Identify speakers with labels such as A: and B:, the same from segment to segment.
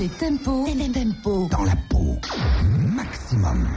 A: les tempos. Les tempos. Dans la peau. Maximum.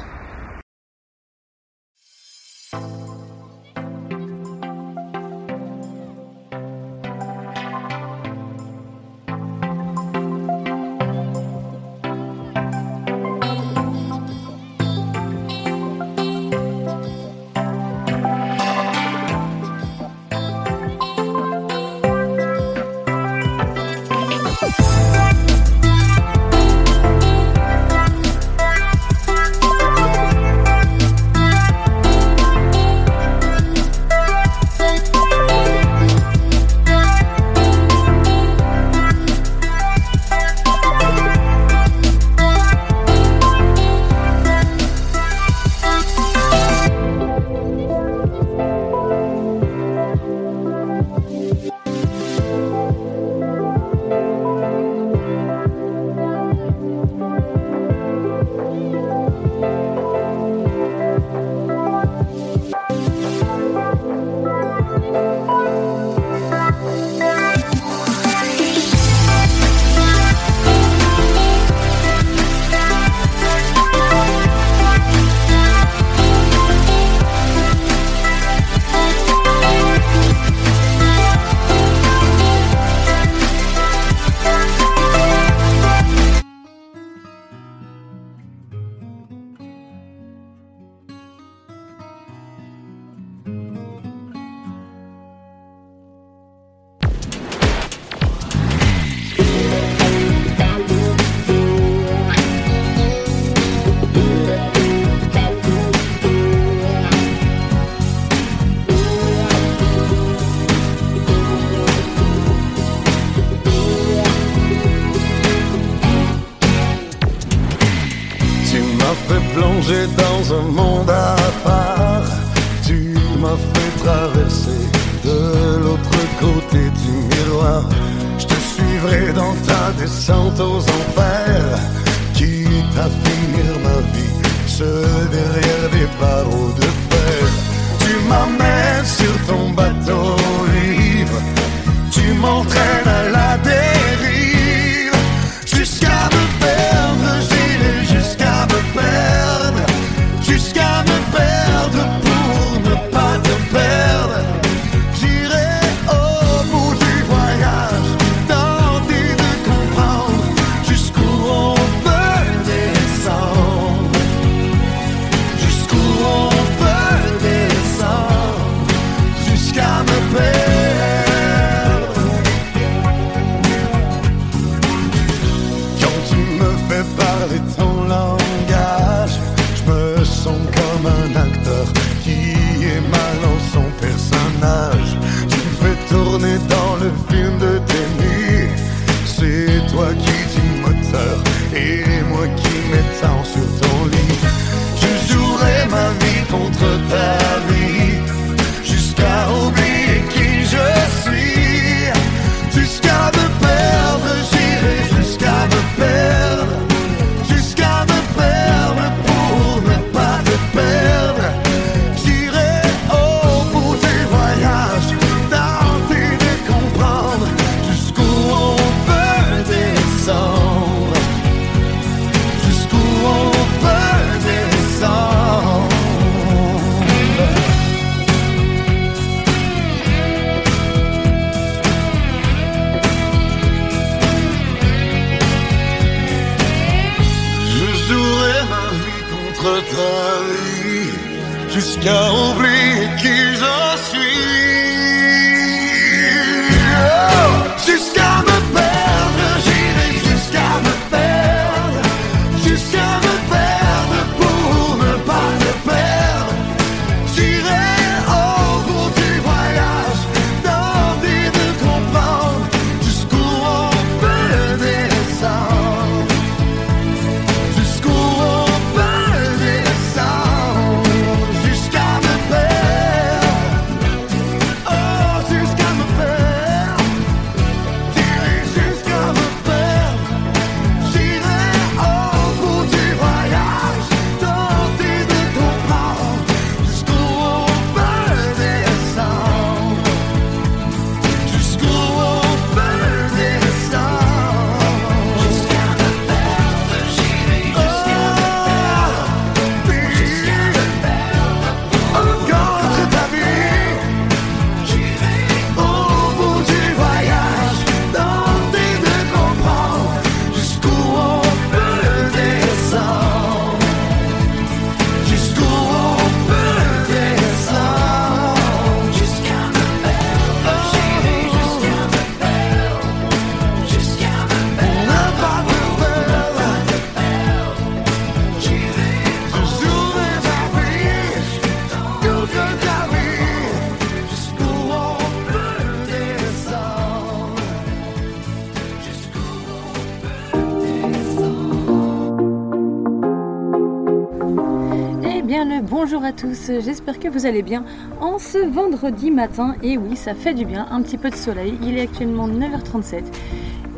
B: J'espère que vous allez bien en ce vendredi matin. Et oui, ça fait du bien, un petit peu de soleil, il est actuellement 9h37.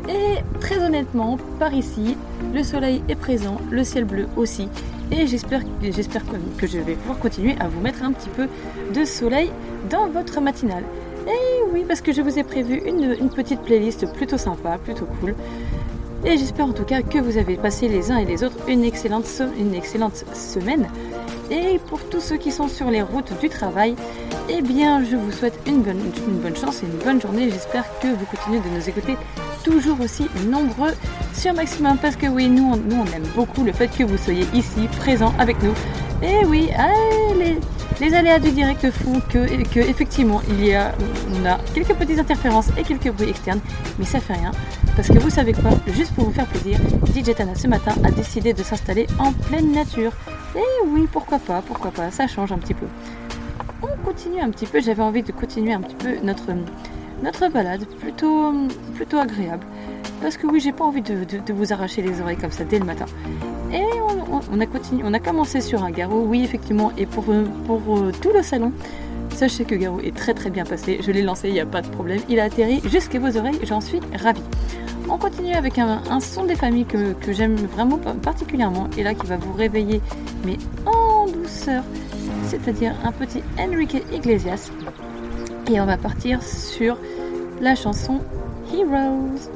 B: Et très honnêtement, par ici, le soleil est présent, le ciel bleu aussi. Et j'espère que je vais pouvoir continuer à vous mettre un petit peu de soleil dans votre matinale. Et oui, parce que je vous ai prévu une, petite playlist plutôt sympa, plutôt cool. Et j'espère en tout cas que vous avez passé les uns et les autres une excellente semaine. Et pour tous ceux qui sont sur les routes du travail, eh bien je vous souhaite une bonne, chance et une bonne journée. J'espère que vous continuez de nous écouter toujours aussi nombreux sur Maximum parce que oui, nous on, nous aime beaucoup le fait que vous soyez ici, présents avec nous. Et oui, allez, les aléas du direct font que, que effectivement il y a, on a quelques petites interférences et quelques bruits externes, mais ça fait rien. Parce que vous savez quoi, juste pour vous faire plaisir, DJ Tana ce matin a décidé de s'installer en pleine nature. Et oui, pourquoi pas, pourquoi pas, ça change un petit peu. On continue un petit peu, j'avais envie de continuer un petit peu notre, balade, plutôt, plutôt agréable. Parce que oui, j'ai pas envie de, vous arracher les oreilles comme ça dès le matin. Et on, a continué, on a commencé sur un garrot, oui effectivement, et pour, pour euh, tout le salon, sachez que Garou est très très bien passé, je l'ai lancé, il n'y a pas de problème, il a atterri jusqu'à vos oreilles, j'en suis ravie. On continue avec un, son des familles que, j'aime vraiment particulièrement, et là qui va vous réveiller, mais en douceur, c'est-à-dire un petit Enrique Iglesias. Et on va partir sur la chanson Heroes.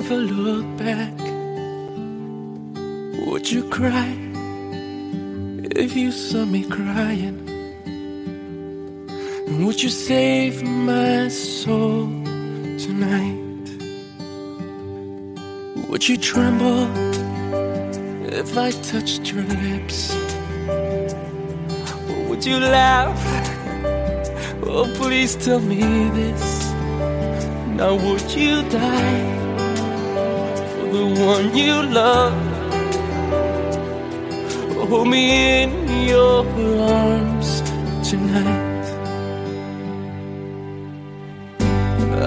C: never look back. Would you cry if you saw me crying? Would you save my soul tonight? Would you tremble if I touched your lips? Or would you laugh? Oh, please tell me this. Now, would you die? For the one you love. Hold me in your arms tonight.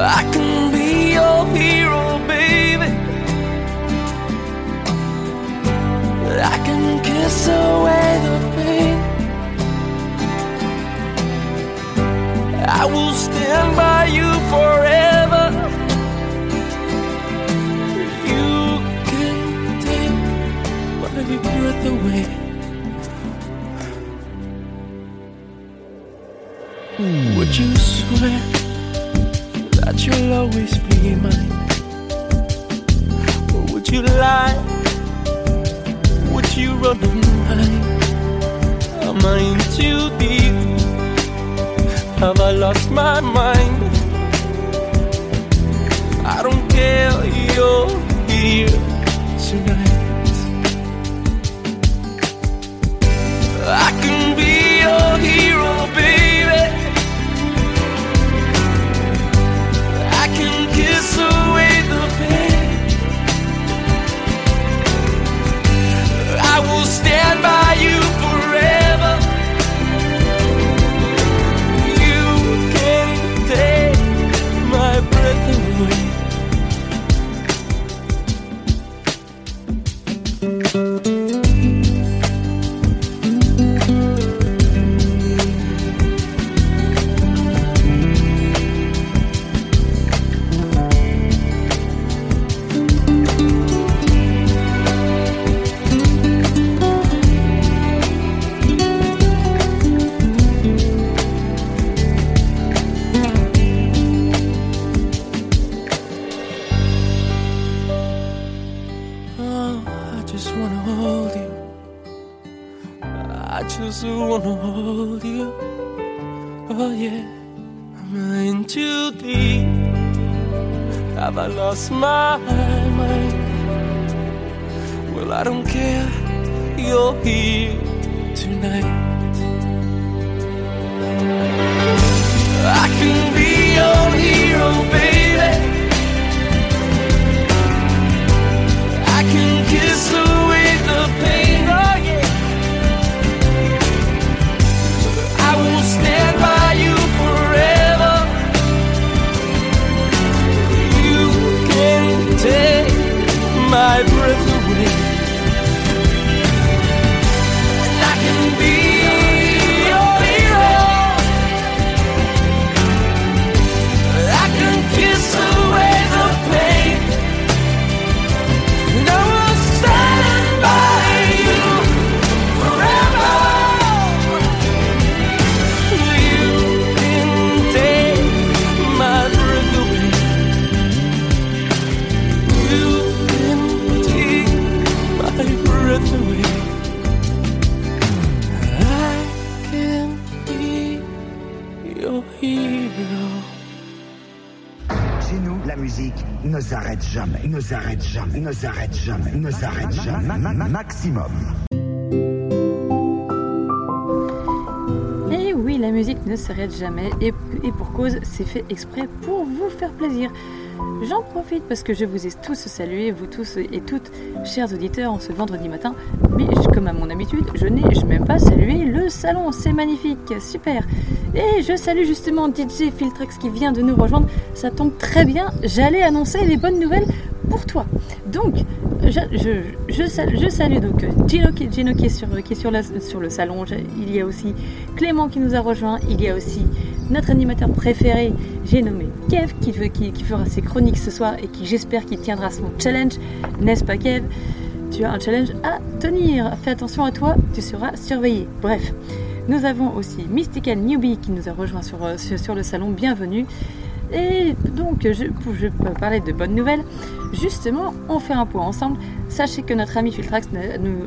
C: I can be your hero, baby. I can kiss away the pain. I will stand by you forever. You can take my breath away. Would you swear that you'll always be mine? Or would you lie? Would you run and hide? Am I in too deep? Have I lost my mind? I don't care, you're here tonight.
D: smile. Maximum.
B: Et oui, la musique ne s'arrête jamais et, et pour cause, c'est fait exprès pour vous faire plaisir. J'en profite parce que je vous ai tous salué, vous tous et toutes, chers auditeurs, en ce vendredi matin. Mais comme à mon habitude, je n'ai même pas salué le salon. C'est magnifique, super. Et je salue justement DJ Filtrex qui vient de nous rejoindre. Ça tombe très bien, j'allais annoncer les bonnes nouvelles pour toi. Donc, je, salue, donc Gino, qui, est, sur, le salon. il y a aussi Clément qui nous a rejoint. Il y a aussi notre animateur préféré, j'ai nommé Kev, qui, fera ses chroniques ce soir et qui j'espère qu'il tiendra son challenge. N'est-ce pas Kev? Tu as un challenge à tenir. Fais attention à toi, tu seras surveillé. Bref. Nous avons aussi Mystical Newbie qui nous a rejoint sur, euh, sur, le salon. Bienvenue. Et donc, je, peux parler de bonnes nouvelles. Justement, on fait un point ensemble. Sachez que notre ami Filtrax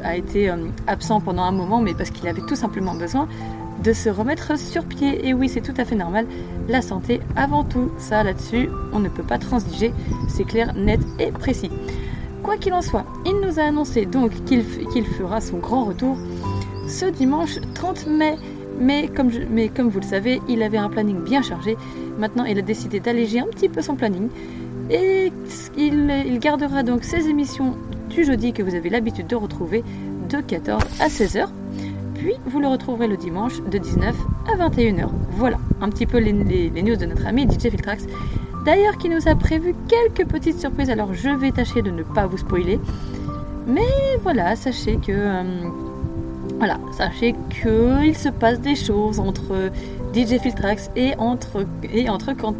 B: a été euh, absent pendant un moment, mais parce qu'il avait tout simplement besoin de se remettre sur pied. Et oui, c'est tout à fait normal. La santé avant tout. Ça, là-dessus, on ne peut pas transiger. C'est clair, net et précis. Quoi qu'il en soit, il nous a annoncé donc qu'il fera son grand retour ce dimanche 30 mai. Mais comme, vous le savez, il avait un planning bien chargé. Maintenant, il a décidé d'alléger un petit peu son planning. Et il, il gardera donc ses émissions du jeudi que vous avez l'habitude de retrouver de 14 à 16h. Puis vous le retrouverez le dimanche de 19 à 21h. Voilà, un petit peu les, news de notre ami DJ Filtrax. D'ailleurs, qui nous a prévu quelques petites surprises, alors je vais tâcher de ne pas vous spoiler. Mais voilà, sachez que. Euh, voilà, sachez qu'il se passe des choses entre DJ Filtrax et entre,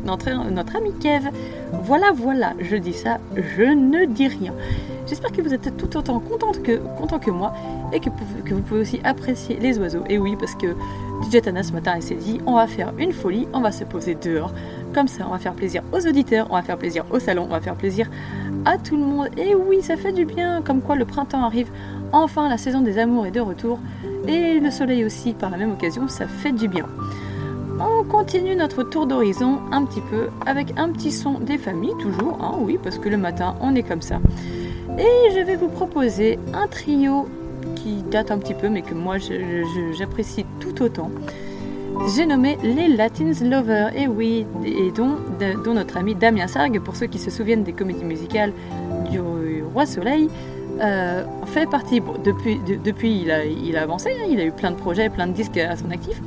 B: notre ami Kev. Voilà, voilà, je dis ça, je ne dis rien. J'espère que vous êtes tout autant contente que, content que moi et que, que, vous pouvez aussi apprécier les oiseaux. Et oui, parce que DJ Tana ce matin, il s'est dit on va faire une folie, on va se poser dehors. Comme ça, on va faire plaisir aux auditeurs, on va faire plaisir au salon, on va faire plaisir à tout le monde. Et oui, ça fait du bien, comme quoi le printemps arrive. Enfin, la saison des amours est de retour. Et le soleil aussi, par la même occasion, ça fait du bien. On continue notre tour d'horizon un petit peu avec un petit son des familles, toujours, hein, oui, parce que le matin, on est comme ça. Et je vais vous proposer un trio qui date un petit peu, mais que moi j'apprécie tout autant. J'ai nommé les Latins Lovers, et oui, et dont, dont, notre ami Damien Sargue, pour ceux qui se souviennent des comédies musicales du Roi Soleil, euh, fait partie. depuis, depuis il, a, il a avancé, hein, il a eu plein de projets, plein de disques à son actif.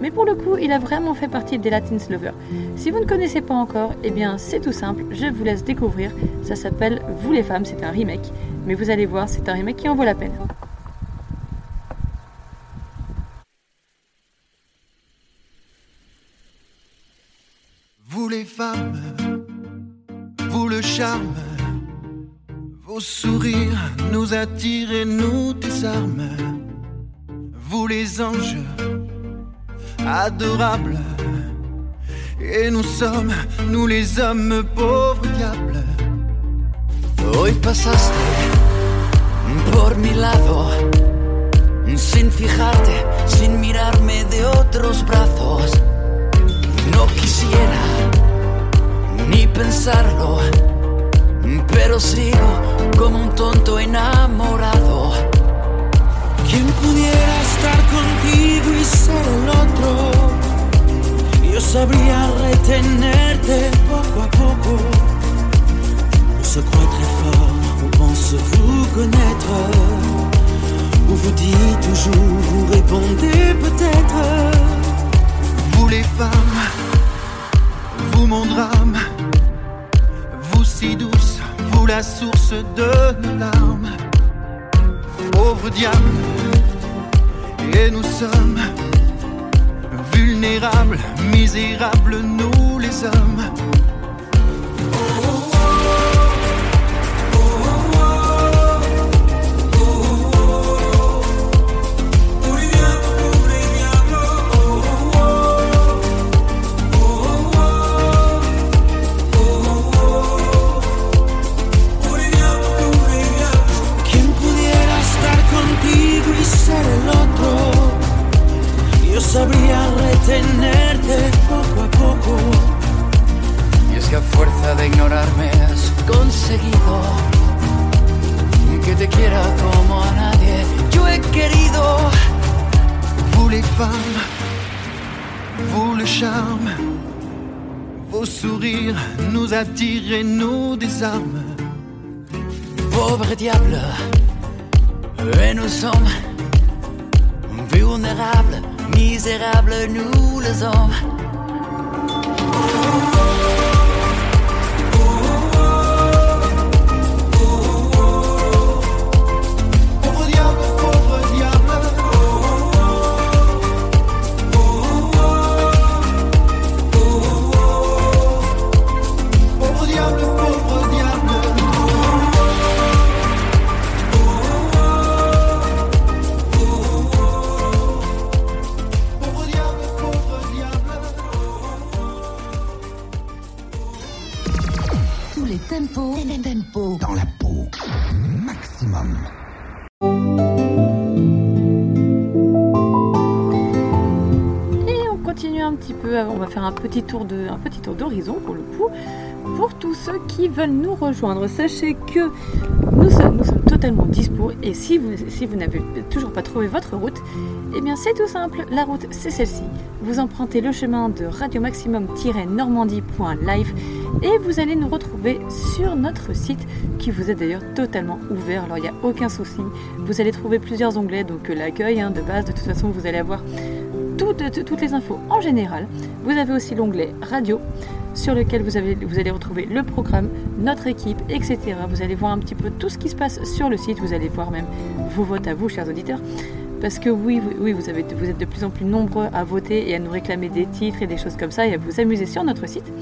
B: Mais pour le coup, il a vraiment fait partie des Latins Lovers. Si vous ne connaissez pas encore, eh bien c'est tout simple, je vous laisse découvrir. Ça s'appelle Vous les femmes, c'est un remake. Mais vous allez voir, c'est un remake qui en vaut la peine.
E: Vous les femmes, vous le charme, vos sourires nous attirent et nous désarment. Vous les anges adorable. Et nous sommes, nous les hommes pauvres diables. Hoy pasaste por mi lado, sin fijarte, sin mirarme de otros brazos. No quisiera ni pensarlo, pero sigo como un tonto enamorado. ¿Quién pudiera estar contigo y ser el otro? Yo sabría retenerte poco a poco. On se croit très fort, on pense vous connaître. On vous dit toujours, vous répondez peut-être. Vous les femmes, vous mon drame, vous si douce, la source de nos larmes pauvre diable. Et nous sommes vulnérables, misérables, nous les hommes. tenerte poco a poco. Y es que a fuerza de ignorarme has conseguido que te quiera como a nadie. Yo he querido. Vous les femmes, vous le charme, vos sourires nous attirent et nous désarment. Pauvre diable, et nous sommes vulnérables misérables, nous les hommes.
B: Un petit tour de, petit tour d'horizon pour le coup. Pour tous ceux qui veulent nous rejoindre, sachez que nous sommes, totalement dispo et si vous, si vous n'avez toujours pas trouvé votre route, eh bien c'est tout simple, la route c'est celle-ci. Vous empruntez le chemin de radio maximum-normandie.live et vous allez nous retrouver sur notre site qui vous est d'ailleurs totalement ouvert, alors il n'y a aucun souci. Vous allez trouver plusieurs onglets, donc euh, l'accueil hein, de base, de toute façon vous allez avoir toutes, les infos en général. Vous avez aussi l'onglet radio sur lequel vous, avez, vous allez retrouver le programme, notre équipe, etc. Vous allez voir un petit peu tout ce qui se passe sur le site. Vous allez voir même vos votes à vous, chers auditeurs. Parce que oui, oui, vous, avez, vous êtes de plus en plus nombreux à voter et à nous réclamer des titres et des choses comme ça et à vous amuser sur notre site.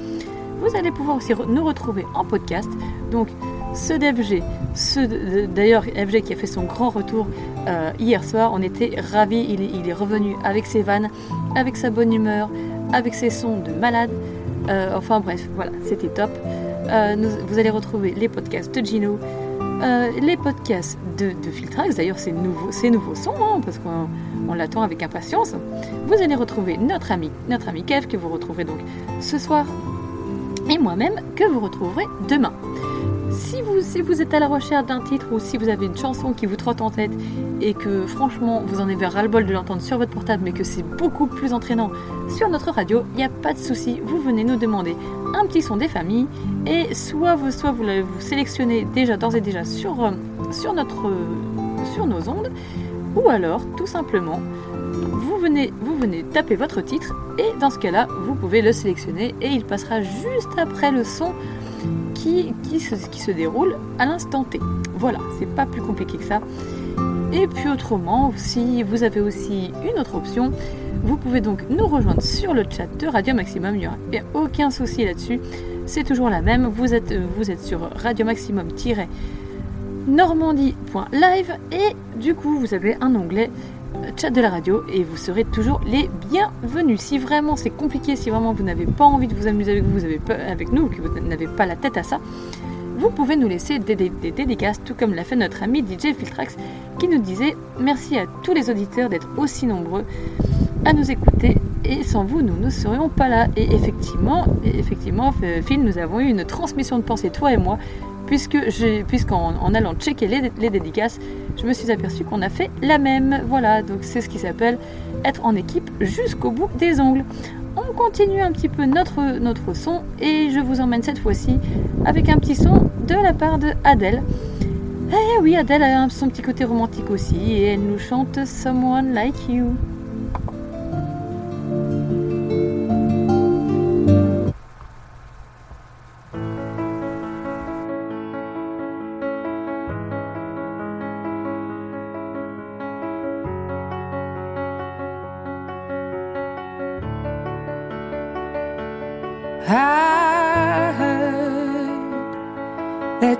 B: Vous allez pouvoir aussi nous retrouver en podcast. Donc, ce d'FG, ce d'ailleurs FG qui a fait son grand retour euh, hier soir, on était ravis. Il est, revenu avec ses vannes, avec sa bonne humeur, avec ses sons de malade. Euh, enfin bref, voilà, c'était top. Euh, vous allez retrouver les podcasts de Gino, les podcasts de, Filtrax. D'ailleurs, c'est nouveau, c'est nouveau son hein, parce qu'on on l'attend avec impatience. Vous allez retrouver notre ami, notre ami Kev que vous retrouverez donc ce soir et moi-même que vous retrouverez demain. Si vous, si vous êtes à la recherche d'un titre ou si vous avez une chanson qui vous trotte en tête et que franchement vous en avez ras-le-bol de l'entendre sur votre portable mais que c'est beaucoup plus entraînant sur notre radio, il n'y a pas de souci, vous venez nous demander un petit son des familles et soit vous, soit vous, vous sélectionnez déjà d'ores et déjà sur, euh, sur, notre, euh, sur nos ondes ou alors tout simplement vous venez, vous venez taper votre titre et dans ce cas-là, vous pouvez le sélectionner et il passera juste après le son qui, se, déroule à l'instant T. Voilà, c'est pas plus compliqué que ça. Et puis autrement, si vous avez aussi une autre option, vous pouvez donc nous rejoindre sur le chat de Radio Maximum. Il n'y aura aucun souci là-dessus. C'est toujours la même. Vous êtes, vous êtes sur Radio Maximum- normandie.live et du coup vous avez un onglet chat de la radio et vous serez toujours les bienvenus. Si vraiment c'est compliqué, si vraiment vous n'avez pas envie de vous amuser avec vous, avez pas, avec nous, que vous n'avez pas la tête à ça, vous pouvez nous laisser des, dédicaces, tout comme l'a fait notre ami DJ Filtrax qui nous disait merci à tous les auditeurs d'être aussi nombreux à nous écouter et sans vous nous ne serions pas là et effectivement effectivement euh, Phil nous avons eu une transmission de pensée toi et moi puisque puisqu'en en allant checker les, dédicaces je me suis aperçu qu'on a fait la même. Voilà donc c'est ce qui s'appelle être en équipe jusqu'au bout des ongles. On continue un petit peu notre, son et je vous emmène cette fois-ci avec un petit son de la part de Adèle. Eh oui, Adèle a son petit côté romantique aussi et elle nous chante Someone Like You.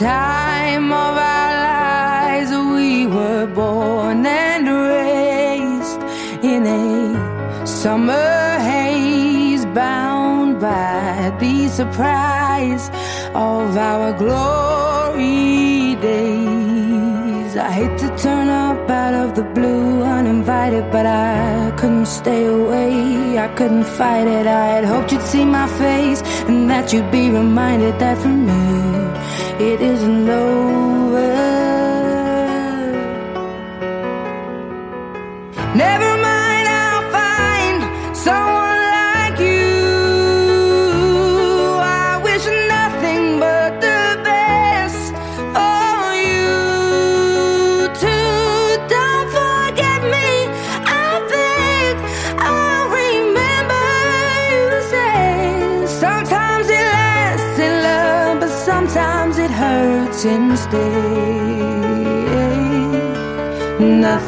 F: time of our lives. We were born and raised in a summer haze, bound by the surprise of our glory days. I hate to turn up out of the blue uninvited, but I couldn't stay away. I couldn't fight it. I had hoped you'd see my face and that you'd be reminded that for me it isn't over.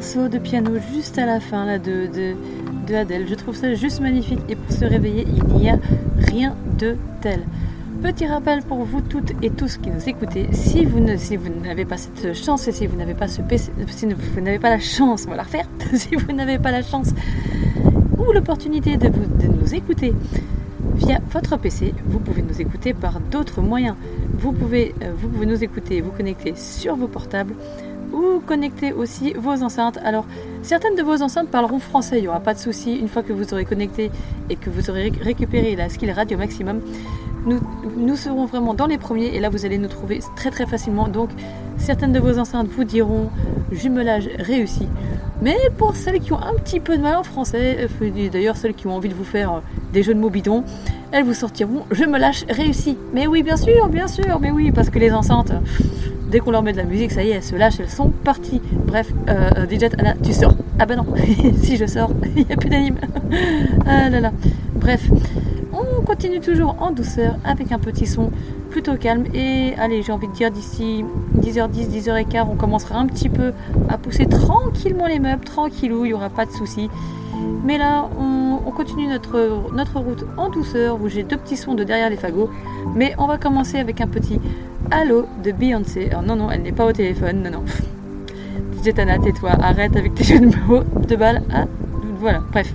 B: de piano juste à la fin là, de, de, Adèle, je trouve ça juste magnifique. Et pour se réveiller, il n'y a rien de tel. Petit rappel pour vous toutes et tous qui nous écoutez, si vous si n'avez pas cette chance et si vous n'avez pas ce PC, si vous n'avez pas la chance, on va la refaire, si vous n'avez pas la chance ou l'opportunité de, de nous écouter via votre PC, vous pouvez nous écouter par d'autres moyens. Vous pouvez, euh, vous pouvez nous écouter, vous connecter sur vos portables ou connecter aussi vos enceintes. Alors, certaines de vos enceintes parleront français, il n'y aura pas de souci. Une fois que vous aurez connecté et que vous aurez ré- récupéré la skill radio maximum, nous, nous serons vraiment dans les premiers et là vous allez nous trouver très très facilement. Donc, certaines de vos enceintes vous diront jumelage réussi. Mais pour celles qui ont un petit peu de mal en français, euh, d'ailleurs celles qui ont envie de vous faire euh, des jeux de mots bidons, elles vous sortiront je me lâche réussi. Mais oui, bien sûr, bien sûr, mais oui, parce que les enceintes, dès qu'on leur met de la musique, ça y est, elles se lâchent, elles sont parties. Bref, euh, euh, DJ Anna, tu sors. Ah bah non, si je sors, il n'y a plus d'anime. ah là là. Bref, on
G: continue toujours en douceur avec un petit son plutôt calme. Et allez, j'ai envie de dire d'ici 10h10, 10h15, on commencera un petit peu à pousser tranquillement les meubles, tranquillou, il n'y aura pas de soucis. Mais là, on, on continue notre, notre route en douceur où j'ai deux petits sons de derrière les fagots. Mais on va commencer avec un petit Halo de Beyoncé. Alors non, non, elle n'est pas au téléphone, non, non. DJ Tana, tais-toi, arrête avec tes jeux de mots de balles. Voilà, bref.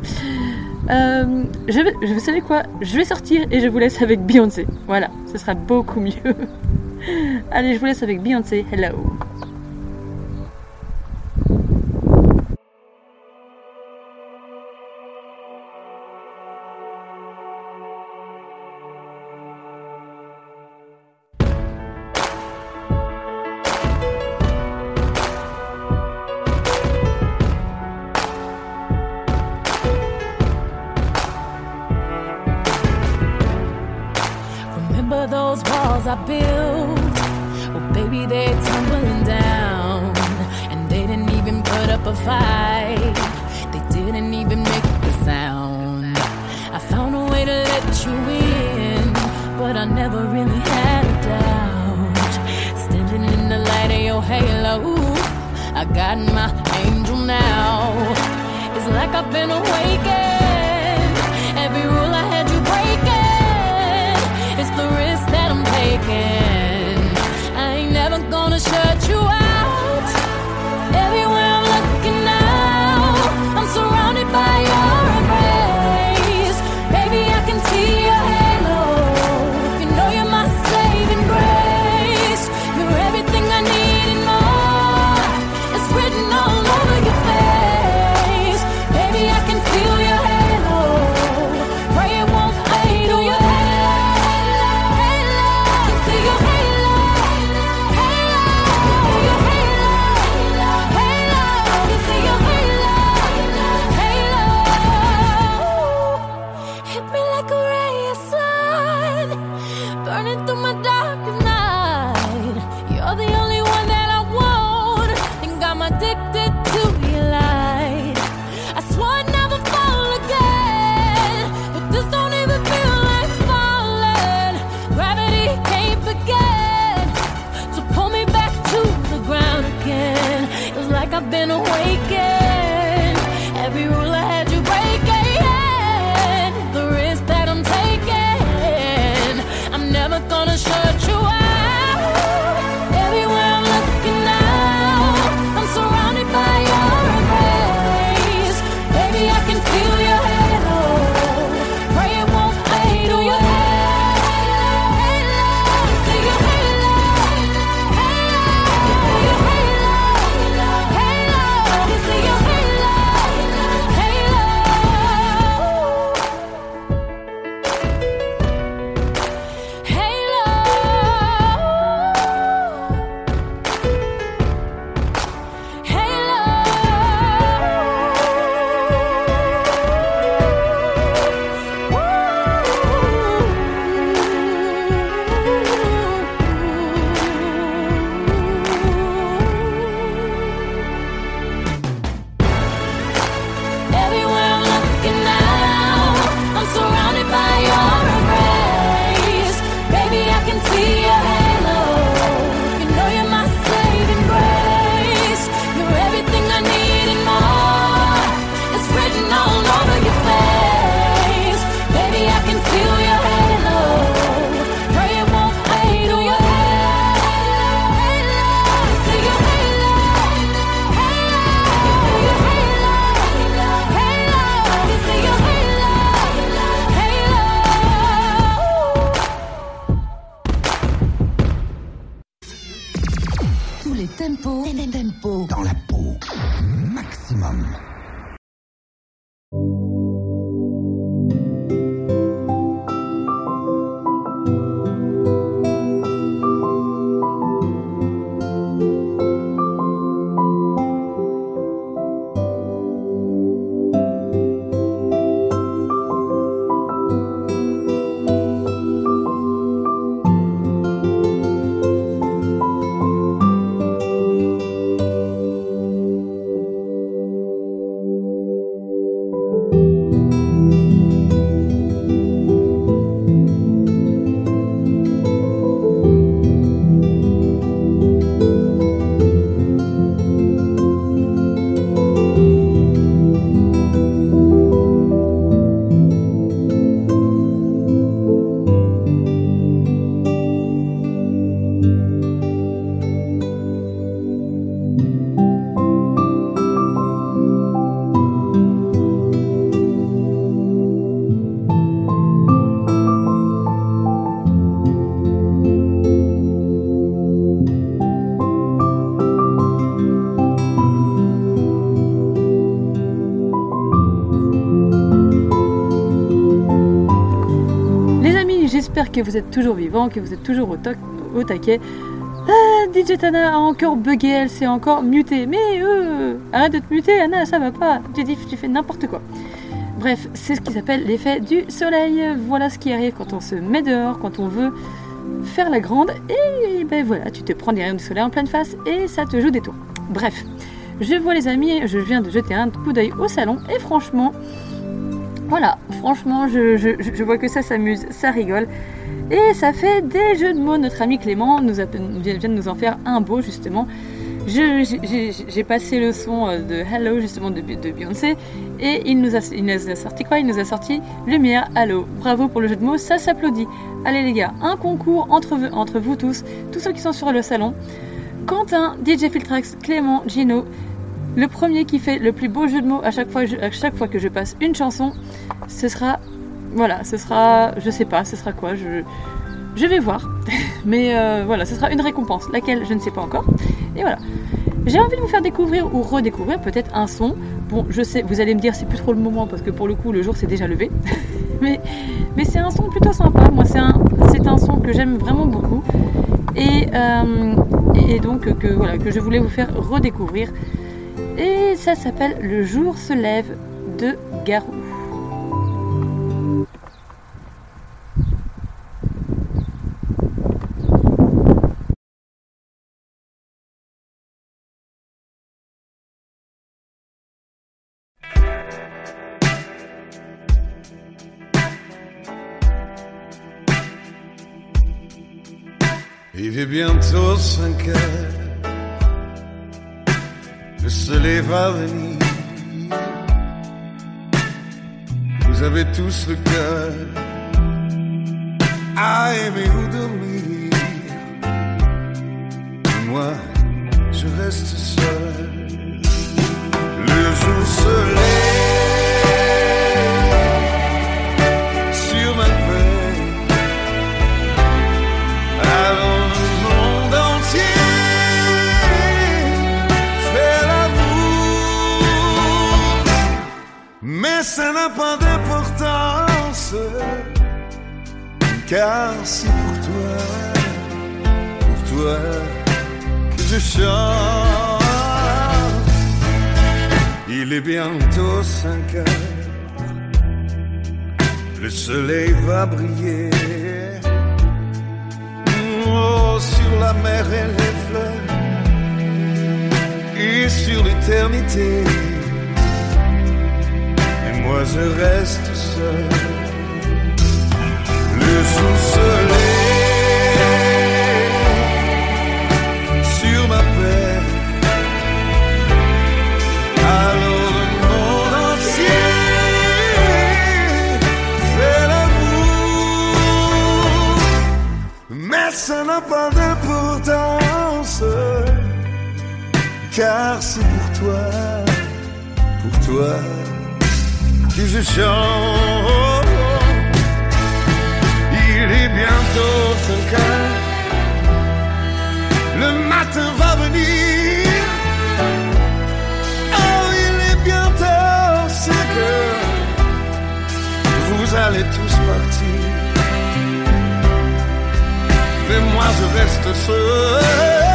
G: Euh, je, vais, je vous savez quoi? Je vais sortir et je vous laisse avec Beyoncé. Voilà, ce sera beaucoup mieux. Allez, je vous laisse avec Beyoncé. Hello.
B: Que vous êtes toujours vivant, que vous êtes toujours au, taquet. Ah, DJ Tana a encore bugué, elle s'est encore mutée. Mais euh, arrête de te muter, Anna, ça va pas. Tu dis, tu fais n'importe quoi. Bref, c'est ce qui s'appelle l'effet du soleil. Voilà ce qui arrive quand on se met dehors, quand on veut faire la grande. Et ben voilà, tu te prends des rayons du soleil en pleine face et ça te joue des tours. Bref, je vois les amis, je viens de jeter un coup d'œil au salon et franchement, voilà, franchement, je vois que ça s'amuse, ça rigole. Et ça fait des jeux de mots. Notre ami Clément vient de nous en faire un beau justement. J'ai passé le son euh, de Hello justement de, Beyoncé et il nous, a, sorti quoi? Il nous a sorti Lumière, Hello. Bravo pour le jeu de mots, ça s'applaudit. Allez les gars, un concours entre, vous- tous, tous ceux qui sont sur le salon. Quentin, DJ Filtrax, Clément, Gino, le premier qui fait le plus beau jeu de mots à chaque fois que je passe une chanson, ce sera, voilà, ce sera, je sais pas, ce sera quoi, je, vais voir. Mais euh, voilà, ce sera une récompense, laquelle je ne sais pas encore. Et voilà. J'ai envie de vous faire découvrir ou redécouvrir peut-être un son. Bon, je sais, vous allez me dire c'est plus trop le moment parce que pour le coup le jour s'est déjà levé. mais mais c'est un son plutôt sympa. Moi c'est un c'est un son que j'aime vraiment beaucoup et euh, et donc que voilà que je voulais vous faire redécouvrir. Et ça s'appelle Le jour se lève de Garou.
A: Bientôt 5 heures. Le soleil va venir. Vous avez tous le cœur à aimer ou dormir. Moi, je reste seul. Le jour se lève pas d'importance, car c'est pour toi, pour toi que je chante. Il est bientôt 5 heures, le soleil va briller. Oh, sur la mer et les fleurs et sur l'éternité. Moi je reste seul. Le lève sur ma paix. Alors le monde entier fait l'amour. Mais ça n'a pas d'importance, car c'est pour toi, pour toi chante. Il est bientôt 5 heures, le matin va venir. Oh, il est bientôt 5 heures, vous allez tous partir mais moi je reste seul.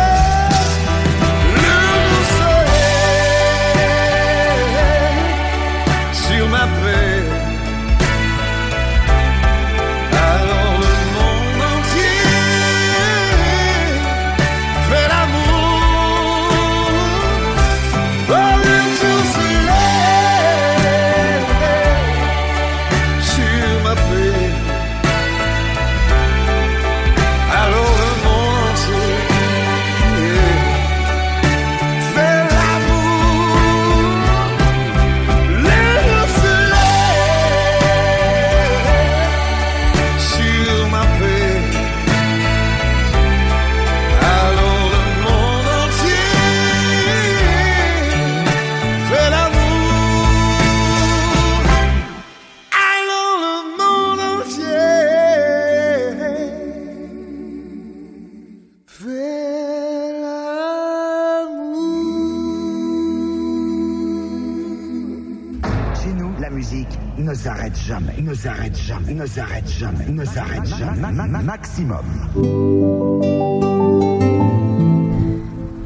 D: Il ne s'arrête jamais, il ne s'arrête jamais. Maximum.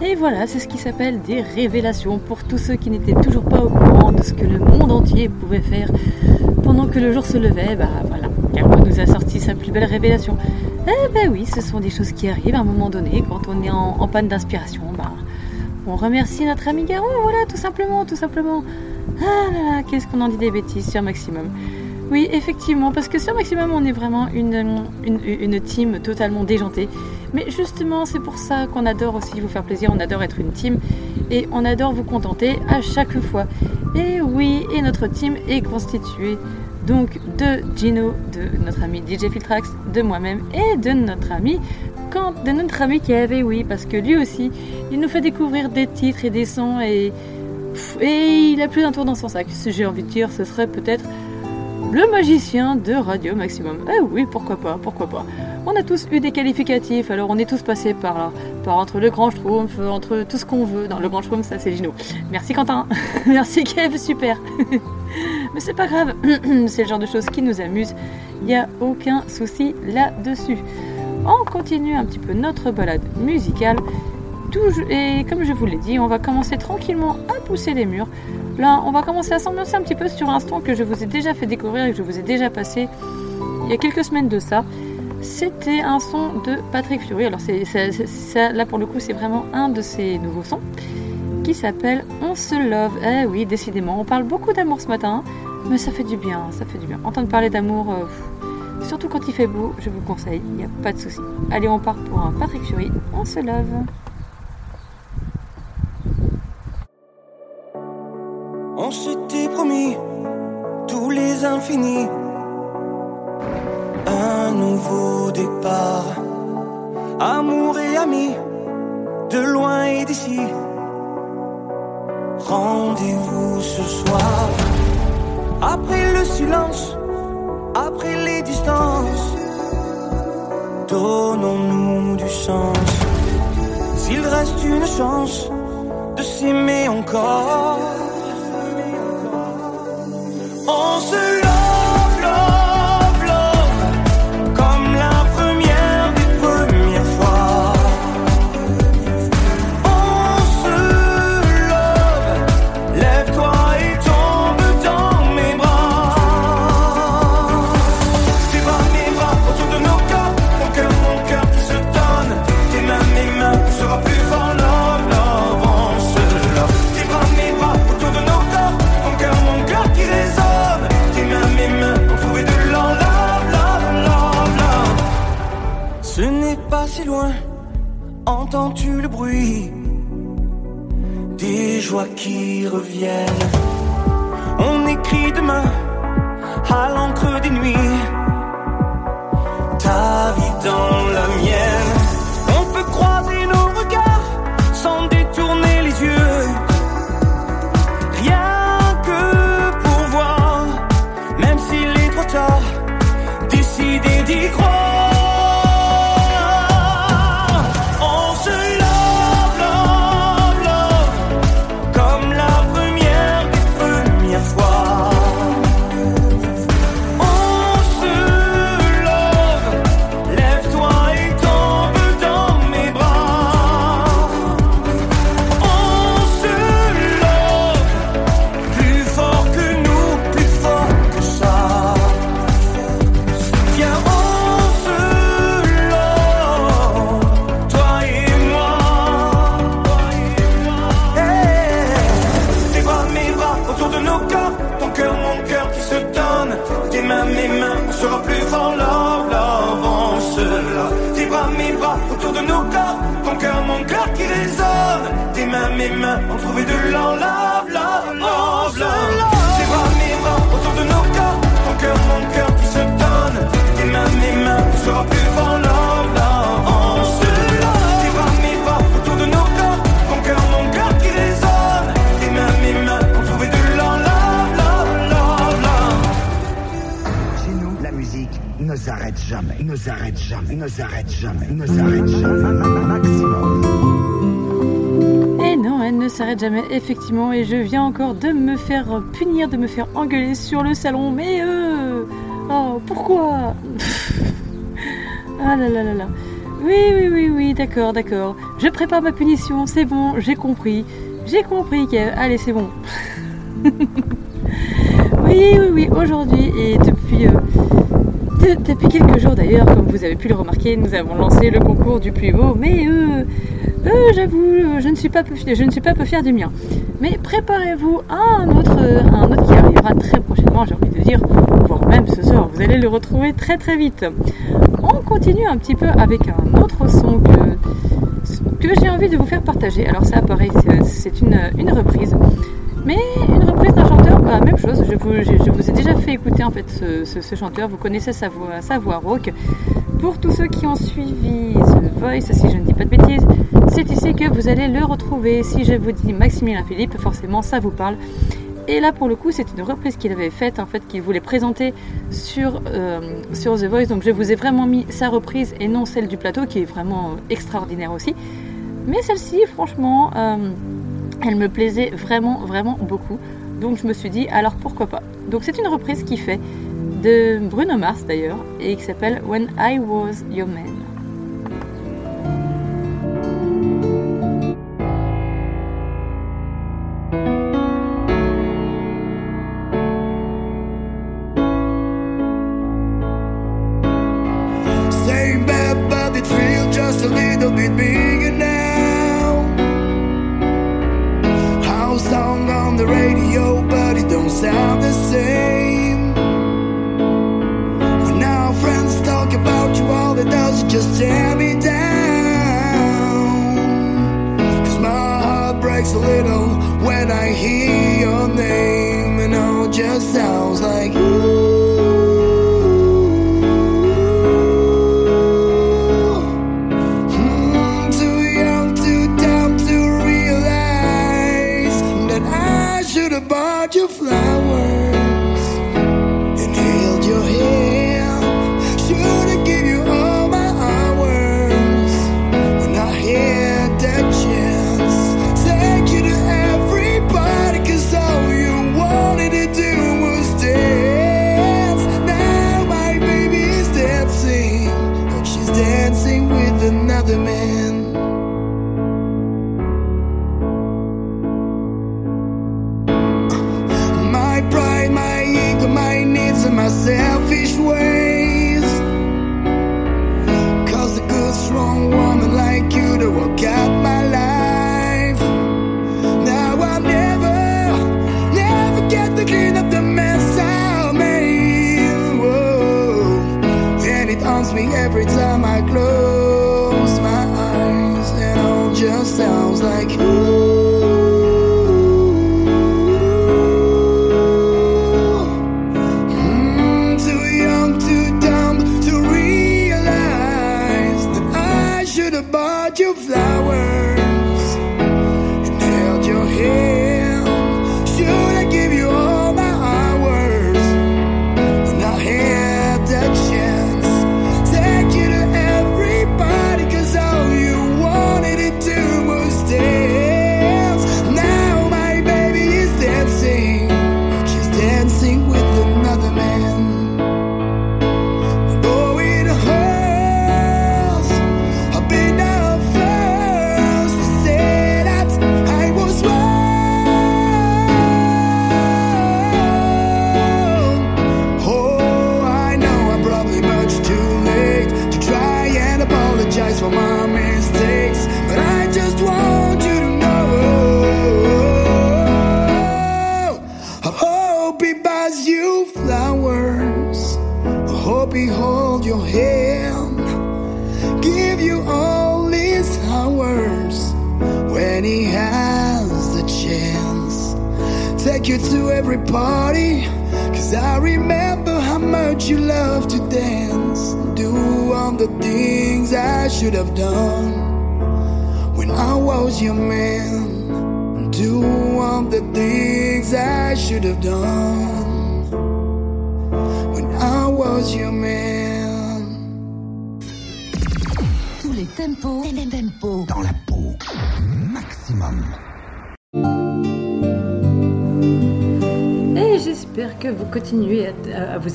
B: Et voilà, c'est ce qui s'appelle des révélations pour tous ceux qui n'étaient toujours pas au courant de ce que le monde entier pouvait faire pendant que le jour se levait. Bah voilà, Caro nous a sorti sa plus belle révélation. Eh ben oui, ce sont des choses qui arrivent à un moment donné quand on est en, en panne d'inspiration. Bah, on remercie notre ami Garou, voilà, tout simplement, tout simplement. Ah là là, qu'est-ce qu'on en dit des bêtises sur Maximum. Oui, effectivement, parce que sur Maximum, on est vraiment une, team totalement déjantée. Mais justement, c'est pour ça qu'on adore aussi vous faire plaisir, on adore être une team et on adore vous contenter à chaque fois. Et oui, et notre team est constituée donc de Gino, de notre ami DJ Filtrax, de moi-même et de notre ami quand, de notre ami oui, parce que lui aussi, il nous fait découvrir des titres et des sons et, et il a plus d'un tour dans son sac. Si j'ai envie de dire, ce serait peut-être le magicien de Radio Maximum. Eh oui, pourquoi pas, pourquoi pas. On a tous eu des qualificatifs, alors on est tous passés par là, par entre le grand schtroumpf, entre tout ce qu'on veut. Dans le grand schtroumpf, ça c'est Gino. Merci Quentin, merci Kev, super. Mais c'est pas grave, c'est le genre de choses qui nous amuse. Il n'y a aucun souci là-dessus. On continue un petit peu notre balade musicale. Et comme je vous l'ai dit, on va commencer tranquillement à pousser les murs. Là, on va commencer à s'ambiancer un petit peu sur un son que je vous ai déjà fait découvrir et que je vous ai déjà passé il y a quelques semaines de ça. C'était un son de Patrick Fury. Alors, là, pour le coup, c'est vraiment un de ses nouveaux sons qui s'appelle On se love. Eh oui, décidément, on parle beaucoup d'amour ce matin, mais ça fait du bien, ça fait du bien. Entendre parler d'amour, euh, surtout quand il fait beau, je vous le conseille, il n'y a pas de souci. Allez, on part pour un Patrick Fury. On se love.
C: Un nouveau départ. Amour et amis, de loin et d'ici. Rendez-vous ce soir. Après le silence, après les distances. Donnons-nous du sens. S'il reste une chance de s'aimer encore. Qui reviennent. On écrit demain à l'encre des nuits. Ta vie dans
D: s'arrête jamais, ne s'arrête jamais, ne s'arrête jamais. Maximum.
B: Et
H: non, elle ne s'arrête jamais, effectivement, et je viens encore de me faire punir, de me faire engueuler sur le salon, mais euh... Oh, pourquoi? Ah là là là là. Oui, oui, oui, oui, d'accord, d'accord. Je prépare ma punition, c'est bon, j'ai compris. J'ai compris, Kev. Allez, c'est bon. oui, oui, oui, aujourd'hui et depuis... Euh, de- depuis quelques jours d'ailleurs, comme vous avez pu le remarquer, nous avons lancé le concours du plus beau, mais euh, euh, j'avoue, euh, je ne suis pas peu, je fière du mien. Mais préparez-vous à un autre, qui arrivera très prochainement, j'ai envie de dire, voire même ce soir, vous allez le retrouver très très vite. On continue un petit peu avec un autre son que, j'ai envie de vous faire partager. Alors ça, pareil, c'est- c'est une, une reprise. Mais une reprise d'un chanteur, bah, même chose, je vous, ai déjà fait écouter en fait ce, chanteur, vous connaissez sa voix, rauque. Pour tous ceux qui ont suivi The Voice, si je ne dis pas de bêtises, c'est ici que vous allez le retrouver. Si je vous dis Maximilien Philippe, forcément ça vous parle. Et là pour le coup c'est une reprise qu'il avait faite en fait qu'il voulait présenter sur, euh, sur The Voice. Donc je vous ai vraiment mis sa reprise et non celle du plateau qui est vraiment euh, extraordinaire aussi. Mais celle-ci franchement euh, elle me plaisait vraiment vraiment beaucoup. Donc je me suis dit alors pourquoi pas? Donc c'est une reprise qui fait de Bruno Mars d'ailleurs et qui s'appelle When I Was Your Man.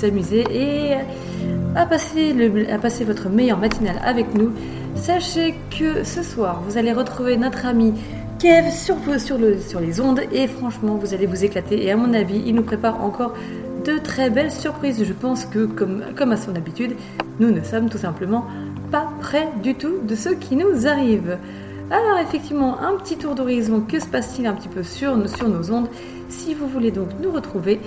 B: À, à vous amuser et à passer, votre meilleur matinale avec nous. Sachez que ce soir, vous allez retrouver notre ami Kev sur, les ondes et franchement, vous allez vous éclater. Et à mon avis, il nous prépare encore de très belles surprises. Je pense que, comme, à son habitude, nous ne sommes tout simplement pas près du tout de ce qui nous arrive. Alors effectivement, un petit tour d'horizon, que se passe-t-il un petit peu sur nos ondes? Si vous voulez donc nous retrouver,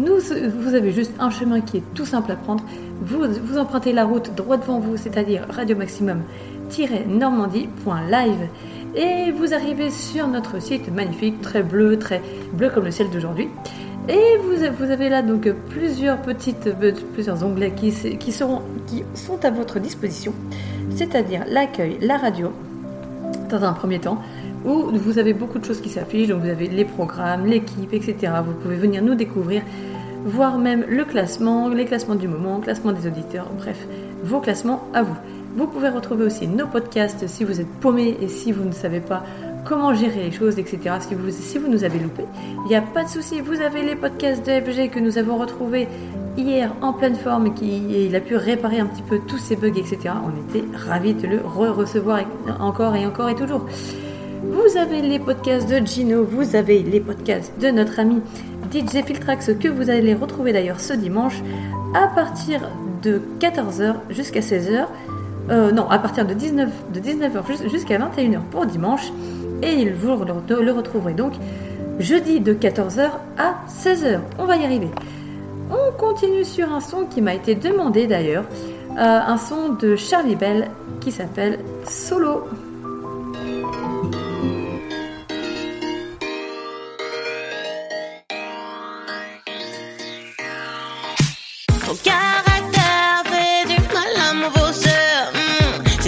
B: nous, vous avez juste un chemin qui est tout simple à prendre. Vous, empruntez la route droit devant vous, c'est-à-dire Radio Maximum-Normandie.live. Et vous arrivez sur notre site magnifique, très bleu, très bleu comme le ciel d'aujourd'hui. Et vous, avez là donc plusieurs petites, euh, plusieurs onglets qui, qui sont à votre disposition, c'est-à-dire l'accueil, la radio, dans un premier temps, où vous avez beaucoup de choses qui s'affichent, donc vous avez les programmes, l'équipe, etc. Vous pouvez venir nous découvrir, voir même le classement, les classements du moment, classement des auditeurs, bref, vos classements à vous. Vous pouvez retrouver aussi nos podcasts si vous êtes paumé et si vous ne savez pas comment gérer les choses, etc. Si vous, nous avez loupé, il n'y a pas de souci, vous avez les podcasts de FG que nous avons retrouvés hier en pleine forme et, qui, il a pu réparer un petit peu tous ces bugs, etc. On était ravis de le re-recevoir encore et encore et toujours. Vous avez les podcasts de Gino, vous avez les podcasts de notre ami DJ Filtrax que vous allez retrouver d'ailleurs ce dimanche à partir de 14h jusqu'à 16h. Euh, non, à partir de 19 de 19h jus- jusqu'à 21h pour dimanche. Et vous le, le retrouverez donc jeudi de 14h à 16h. On va y arriver. On continue sur un son qui m'a été demandé d'ailleurs. Euh, un son de Charlie Bell qui s'appelle Solo.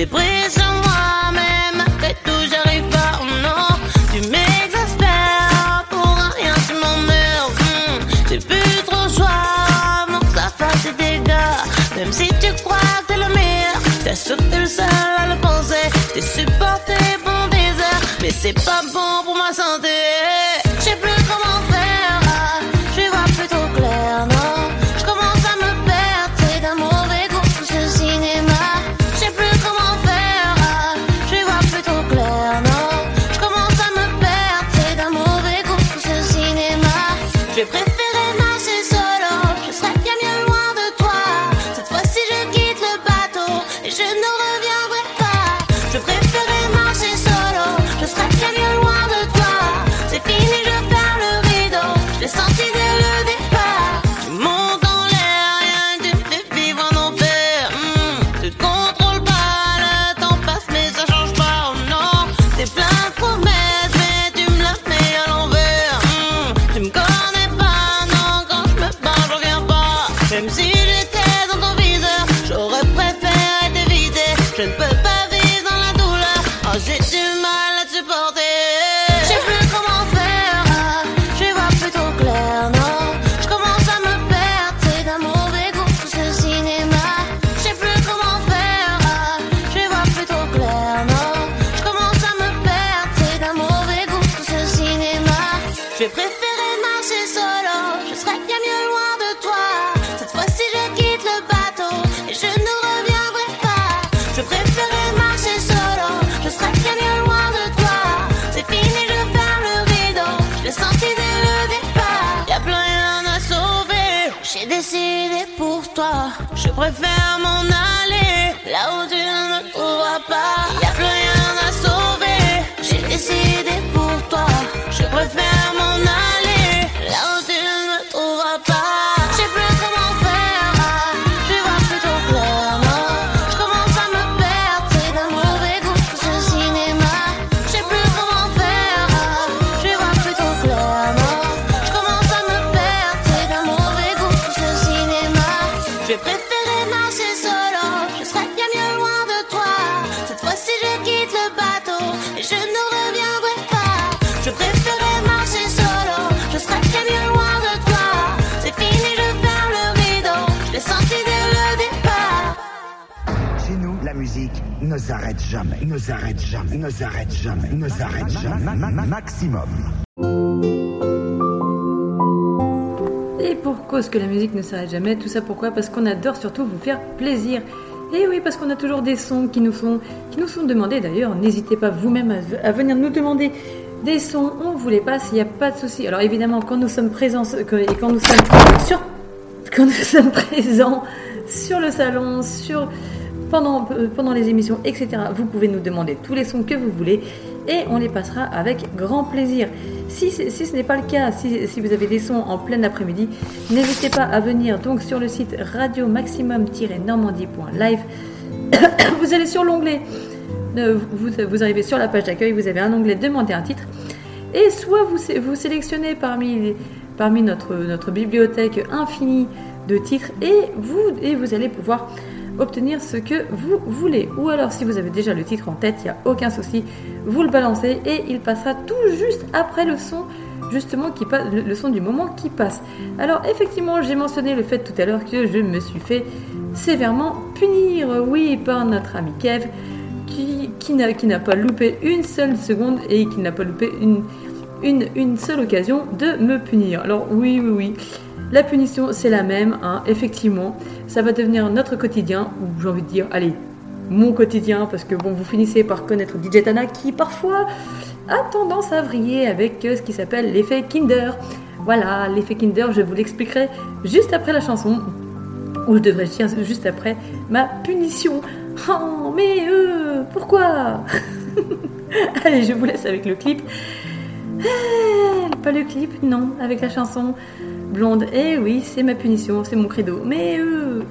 I: J'ai pris sur moi-même, après tout j'arrive pas, oh non. Tu m'exaspères, pour rien tu m'emmerdes. Hmm, J'ai plus trop choix, mon que ça fasse des dégâts. Même si tu crois que t'es le meilleur, que t'es le seul à le penser. T'es supporté des heures, mais c'est pas bon pour ma santé.
D: Chez nous, la musique ne s'arrête jamais, ne s'arrête jamais, ne s'arrête jamais, ne s'arrête jamais. Maximum.
B: Et pour cause que la musique ne s'arrête jamais, tout ça pourquoi? Parce qu'on adore surtout vous faire plaisir. Et oui, parce qu'on a toujours des sons qui nous sont, qui nous sont demandés. D'ailleurs, n'hésitez pas vous-même à, venir nous demander des sons. On vous les passe, il n'y a pas de souci. Alors évidemment, quand nous sommes présents quand nous sommes sur, quand nous sommes présents sur le salon, sur pendant, euh, pendant les émissions, etc. Vous pouvez nous demander tous les sons que vous voulez et on les passera avec grand plaisir. Si, ce n'est pas le cas, si, vous avez des sons en plein après-midi, n'hésitez pas à venir donc sur le site radio maximum-normandie.live. vous allez sur l'onglet, euh, vous, arrivez sur la page d'accueil, vous avez un onglet demander un titre et soit vous, sé- vous sélectionnez parmi, notre, bibliothèque infinie de titres et vous allez pouvoir obtenir ce que vous voulez. Ou alors si vous avez déjà le titre en tête, il n'y a aucun souci, vous le balancez et il passera tout juste après le son justement qui passe, le, son du moment qui passe. Alors effectivement, j'ai mentionné le fait tout à l'heure que je me suis fait sévèrement punir, oui, par notre ami Kev, qui, n'a pas loupé une seule seconde et qui n'a pas loupé une seule occasion de me punir. Alors oui, oui, oui. La punition, c'est la même, hein, effectivement. Ça va devenir notre quotidien, ou j'ai envie de dire, allez, mon quotidien, parce que bon, vous finissez par connaître DJ Tana qui parfois a tendance à vriller avec euh, ce qui s'appelle l'effet Kinder. Voilà, l'effet Kinder, je vous l'expliquerai juste après la chanson, ou je devrais dire juste après ma punition. Oh, mais euh, pourquoi? Allez, je vous laisse avec le clip. Ah, pas le clip, non, avec la chanson Blonde. Eh oui, c'est ma punition, c'est mon credo. Mais euh,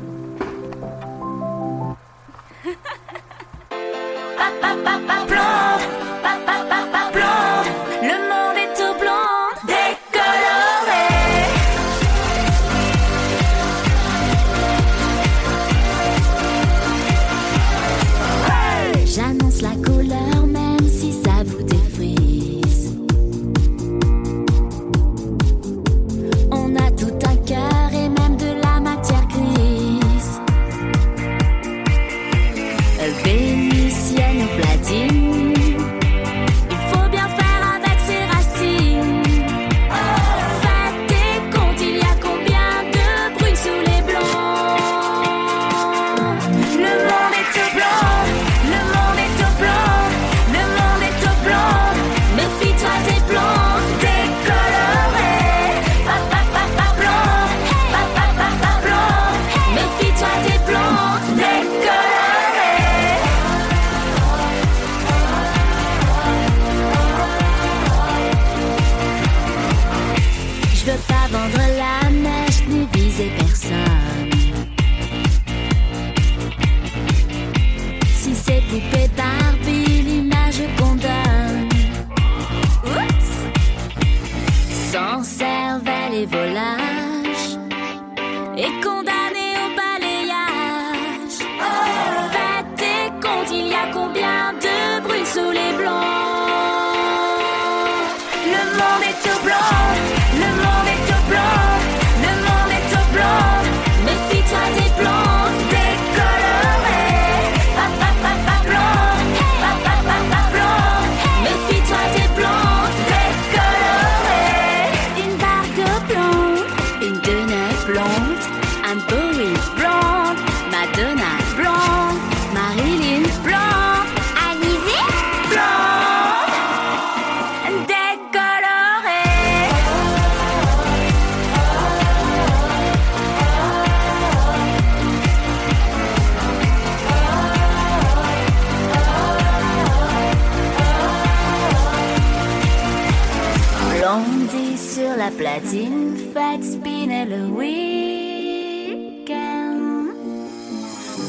J: sur la platine, faites spinner le week-end.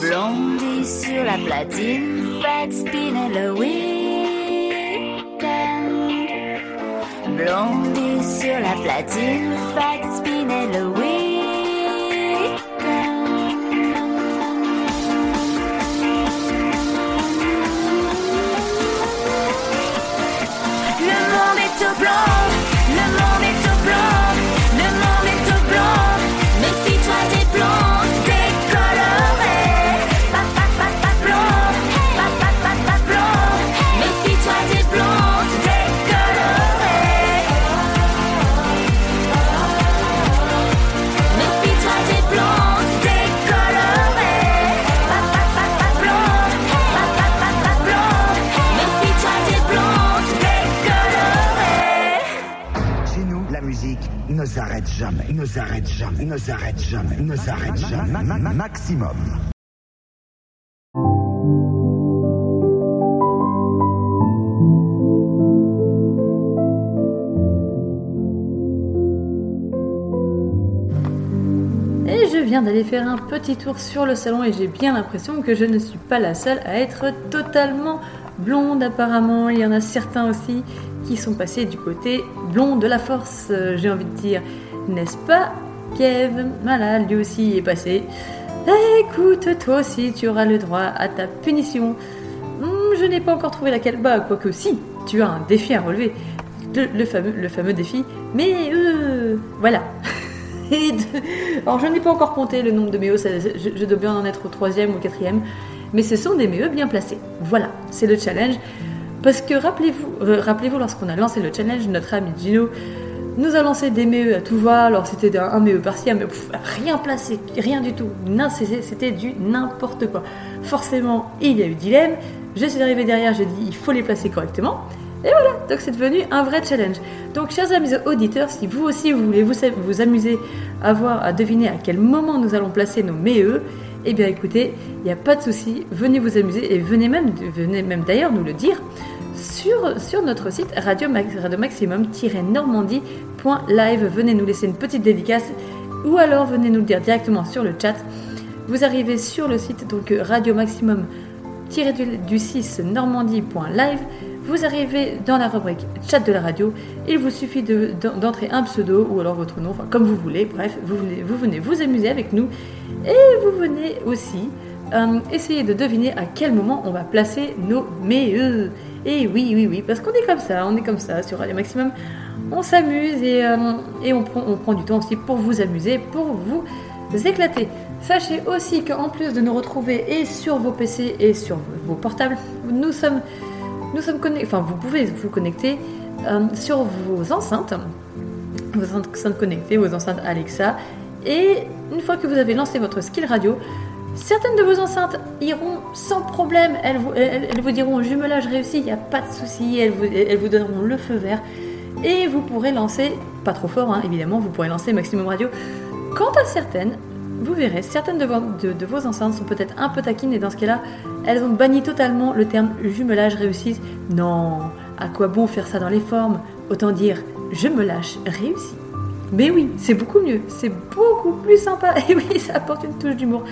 J: Blondie sur la platine, faites spinner le week-end. Blondie sur la platine, faites spinner le week-end.
D: Il ne s'arrête jamais, il ne s'arrête jamais. Maximum.
B: Et je viens d'aller faire un petit tour sur le salon et j'ai bien l'impression que je ne suis pas la seule à être totalement blonde apparemment. Il y en a certains aussi qui sont passés du côté blond de la force, euh, j'ai envie de dire. N'est-ce pas Kev Voilà, lui aussi est passé. Écoute, toi aussi, tu auras le droit à ta punition. Hmm, je n'ai pas encore trouvé laquelle. Bah, quoique si, tu as un défi à relever. Le, fameux, défi. Mais euh, voilà. Alors, je n'ai pas encore compté le nombre de méos, je, je dois bien en être au troisième ou au quatrième. Mais ce sont des méos bien placés. Voilà, c'est le challenge. Parce que rappelez-vous, euh, rappelez-vous lorsqu'on a lancé le challenge, notre ami Gino nous a lancé des MEE à tout va. Alors c'était un, MEE par-ci, un MEE pff, rien placé, rien du tout. C'était du n'importe quoi. Forcément, il y a eu dilemme. Je suis arrivée derrière, j'ai dit il faut les placer correctement. Et voilà, donc c'est devenu un vrai challenge. Donc, chers amis auditeurs, si vous aussi vous voulez vous, vous amuser à voir, à deviner à quel moment nous allons placer nos MEE, eh bien écoutez, il n'y a pas de souci, venez vous amuser et venez même, venez même d'ailleurs nous le dire sur, notre site radio, radio maximum-normandie.live. Venez nous laisser une petite dédicace ou alors venez nous le dire directement sur le chat. Vous arrivez sur le site donc radio maximum du 6 normandie.live. Vous arrivez dans la rubrique chat de la radio. Il vous suffit de- d'en- d'entrer un pseudo ou alors votre nom, comme vous voulez. Bref, vous venez, vous amuser avec nous et vous venez aussi euh, essayer de deviner à quel moment on va placer nos MEE. Et oui, oui, oui, parce qu'on est comme ça, on est comme ça sur Radio Maximum. On s'amuse et, euh, on, prend, du temps aussi pour vous amuser, pour vous éclater. Sachez aussi qu'en plus de nous retrouver et sur vos PC et sur vos portables, nous sommes, nous connectés, enfin vous pouvez vous connecter euh, sur vos enceintes, vos enceintes connectées, vos enceintes Alexa. Et une fois que vous avez lancé votre skill radio, certaines de vos enceintes iront sans problème. Elles vous, diront jumelage réussi, il n'y a pas de souci. Elles vous, donneront le feu vert. Et vous pourrez lancer, pas trop fort hein, évidemment, vous pourrez lancer Maximum Radio. Quant à certaines, vous verrez, certaines de vos, de- de vos enceintes sont peut-être un peu taquines et dans ce cas-là, elles ont banni totalement le terme jumelage réussi. Non, à quoi bon faire ça dans les formes? Autant dire je me lâche réussi. Mais oui, c'est beaucoup mieux, c'est beaucoup plus sympa. Et oui, ça apporte une touche d'humour.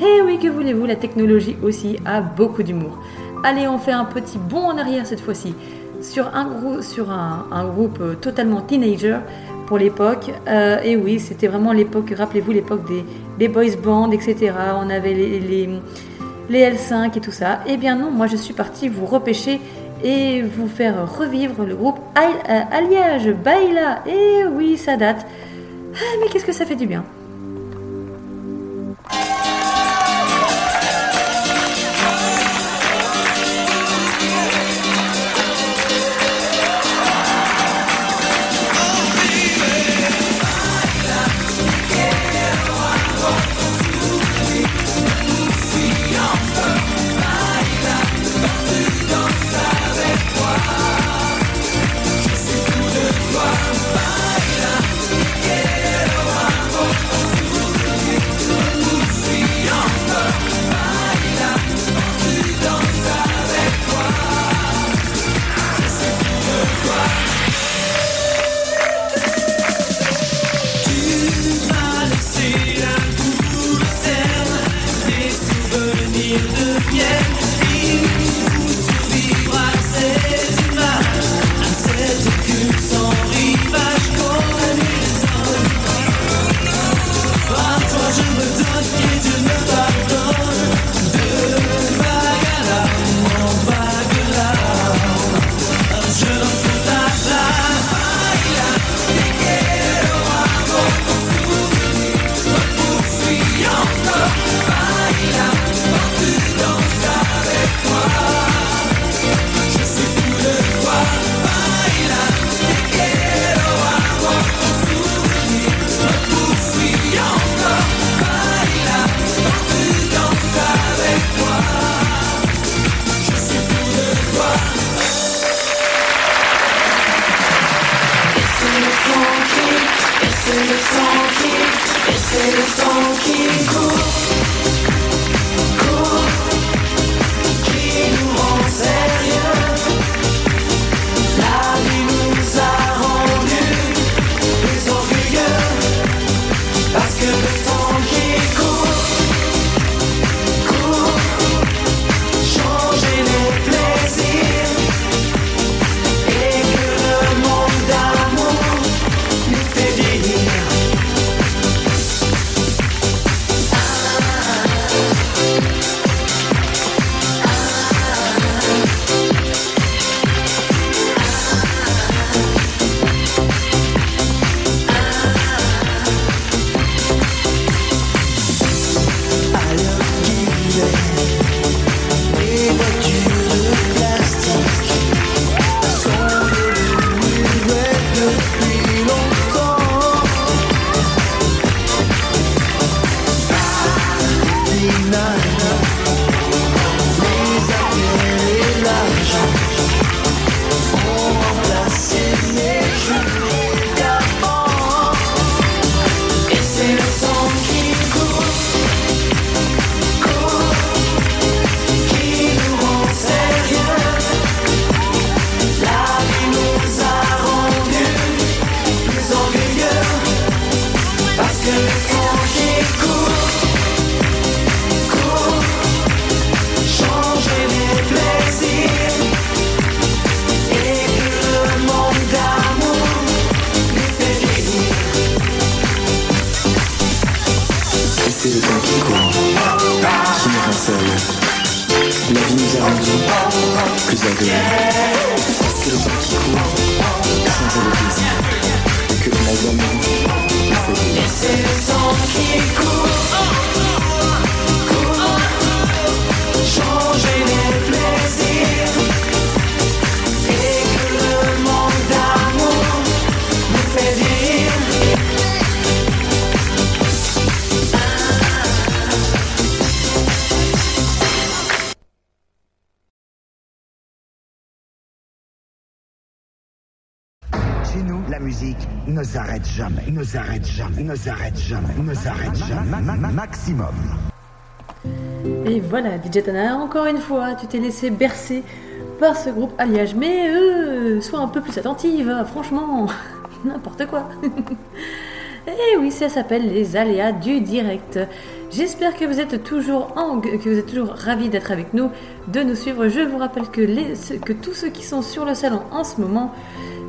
B: Et oui, que voulez-vous, la technologie aussi a beaucoup d'humour. Allez, on fait un petit bond en arrière cette fois-ci sur un, groupe euh, totalement teenager pour l'époque. Euh, et oui, c'était vraiment l'époque, rappelez-vous, l'époque des, boys bands, etc. On avait les, les, les L5 et tout ça. Eh bien non, moi je suis partie vous repêcher et vous faire revivre le groupe euh, Alliage Baila. Et oui, ça date. Ah, mais qu'est-ce que ça fait du bien.
K: Et
B: voilà, DJ Tana, encore une fois, tu t'es laissé bercer par ce groupe Alliage. Mais euh, sois un peu plus attentive, hein, franchement, n'importe quoi. Et oui, ça s'appelle les aléas du direct. J'espère que vous êtes toujours en, que vous êtes toujours ravis d'être avec nous, de nous suivre. Je vous rappelle que, les, que tous ceux qui sont sur le salon en ce moment,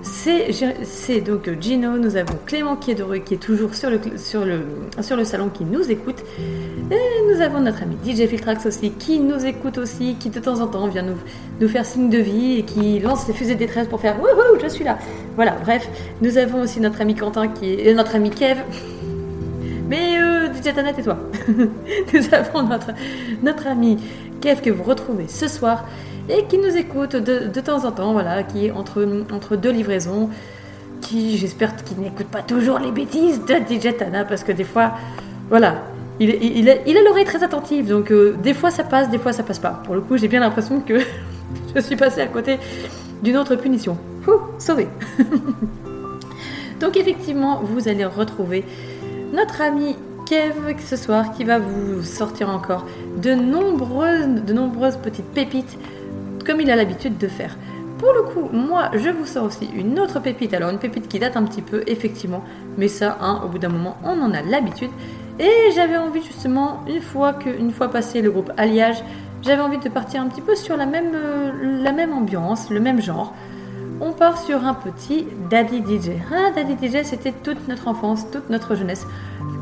B: c'est donc Gino, nous avons Clément qui est, toujours sur le, salon qui nous écoute. Et nous avons notre ami DJ Filtrax aussi qui nous écoute aussi, qui de temps en temps vient nous, faire signe de vie et qui lance ses fusées de détresse pour faire Wouhou, je suis là. Voilà, bref. Nous avons aussi notre ami Quentin qui est. euh, notre ami Kev. Mais euh, DJ Tana, et toi Nous avons notre, notre ami Kev que vous retrouvez ce soir et qui nous écoute de, de temps en temps, voilà, qui est entre, entre deux livraisons, qui j'espère qu'il n'écoute pas toujours les bêtises de DJ Tana parce que des fois, voilà, il, il, a l'oreille très attentive, donc euh, des fois ça passe, des fois ça passe pas. Pour le coup, j'ai bien l'impression que je suis passée à côté d'une autre punition. Ouh, sauvé Donc effectivement, vous allez retrouver notre ami Kev ce soir qui va vous sortir encore de nombreuses, de nombreuses petites pépites comme il a l'habitude de faire. Pour le coup, moi, je vous sors aussi une autre pépite. Alors, une pépite qui date un petit peu, effectivement. Mais ça, hein, au bout d'un moment, on en a l'habitude. Et j'avais envie, justement, une fois, que, une fois passé le groupe Alliage, j'avais envie de partir un petit peu sur la même, euh, la même ambiance, le même genre. On part sur un petit Daddy DJ. Ah, Daddy DJ, c'était toute notre enfance, toute notre jeunesse.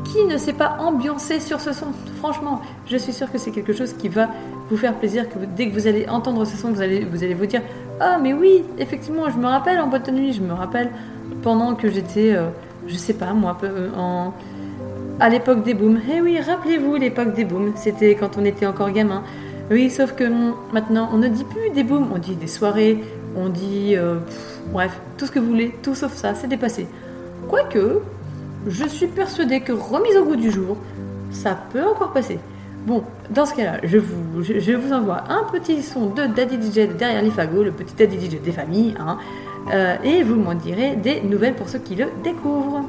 B: Qui ne s'est pas ambiancé sur ce son? Franchement, je suis sûre que c'est quelque chose qui va vous faire plaisir. Que dès que vous allez entendre ce son, vous allez vous, allez vous dire Ah, mais oui, effectivement, je me rappelle en boîte de nuit, je me rappelle pendant que j'étais, euh, je sais pas moi, euh, en, à l'époque des booms. Eh oui, rappelez-vous l'époque des booms, c'était quand on était encore gamin. Oui, sauf que maintenant, on ne dit plus des booms, on dit des soirées, on dit. euh, bref, tout ce que vous voulez, tout sauf ça, c'est dépassé. Quoique, je suis persuadée que remise au goût du jour, ça peut encore passer. Bon, dans ce cas-là, je vous, je, vous envoie un petit son de Daddy DJ de derrière les fagots, le petit Daddy DJ des familles, hein, euh, et vous m'en direz des nouvelles pour ceux qui le découvrent.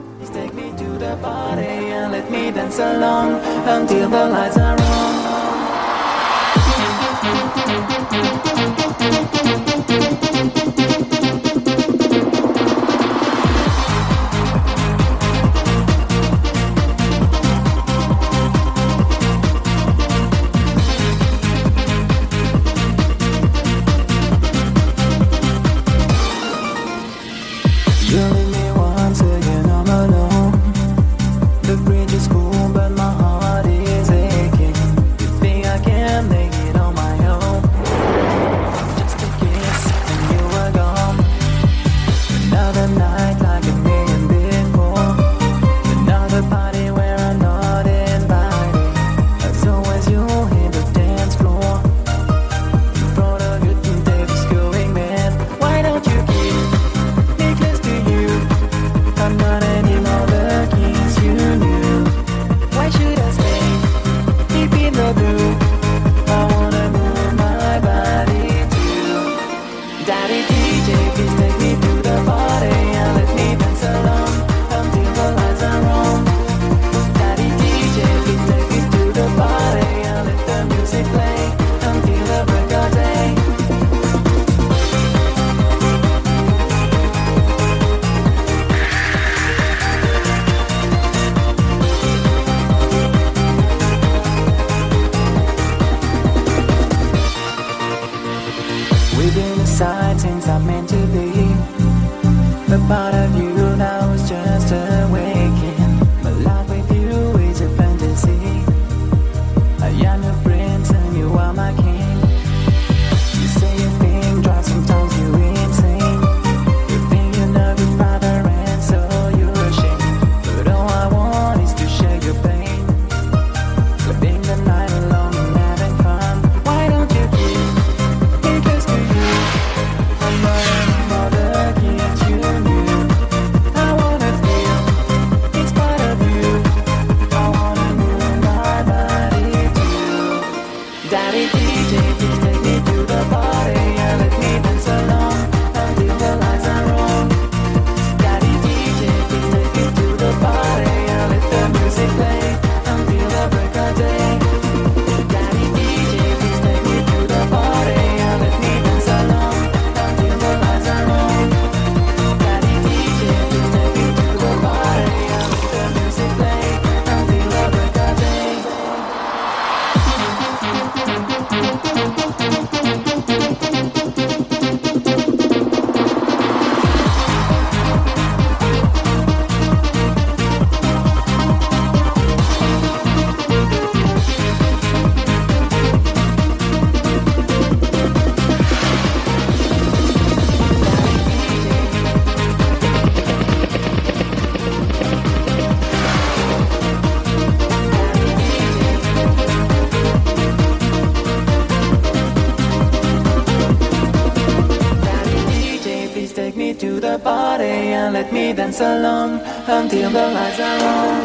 E: Let me dance along until the lights are on.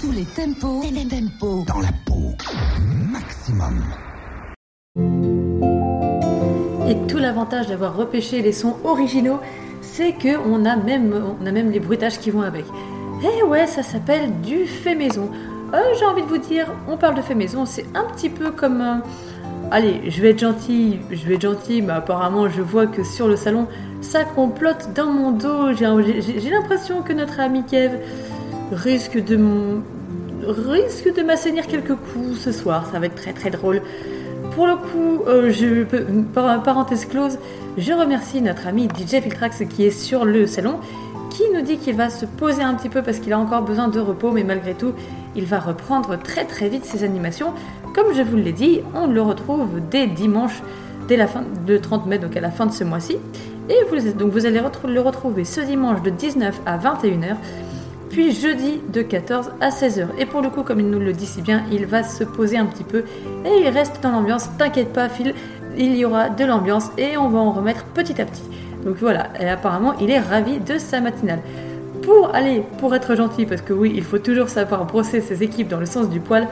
L: Tous les tempos, tempo.
D: Dans la peau, maximum.
B: Et tout l'avantage d'avoir repêché les sons originaux, c'est que on a même, on a même les bruitages qui vont avec. Eh ouais, ça s'appelle du fait maison. Euh, J'ai envie de vous dire, on parle de fait maison, c'est un petit peu comme. euh, allez, je vais être gentil, je vais être gentil, mais apparemment je vois que sur le salon, ça complote dans mon dos. J'ai l'impression que notre ami Kev risque de m'assainir quelques coups ce soir. Ça va être très très drôle. Pour le coup, euh, je par- parenthèse close, je remercie notre ami DJ Filtrax qui est sur le salon, qui nous dit qu'il va se poser un petit peu parce qu'il a encore besoin de repos, mais malgré tout, il va reprendre très très vite ses animations. Comme je vous l'ai dit, on le retrouve dès dimanche, dès la fin de 30 mai, donc à la fin de ce mois-ci. Et vous, donc vous allez le retrouver ce dimanche de 19 à 21h puis jeudi de 14 à 16h. Et pour le coup, comme il nous le dit si bien, il va se poser un petit peu et il reste dans l'ambiance. T'inquiète pas, Phil, il y aura de l'ambiance et on va en remettre petit à petit. Donc voilà, et apparemment, il est ravi de sa matinale. Pour aller, pour être gentil, parce que oui, il faut toujours savoir brosser ses équipes dans le sens du poil.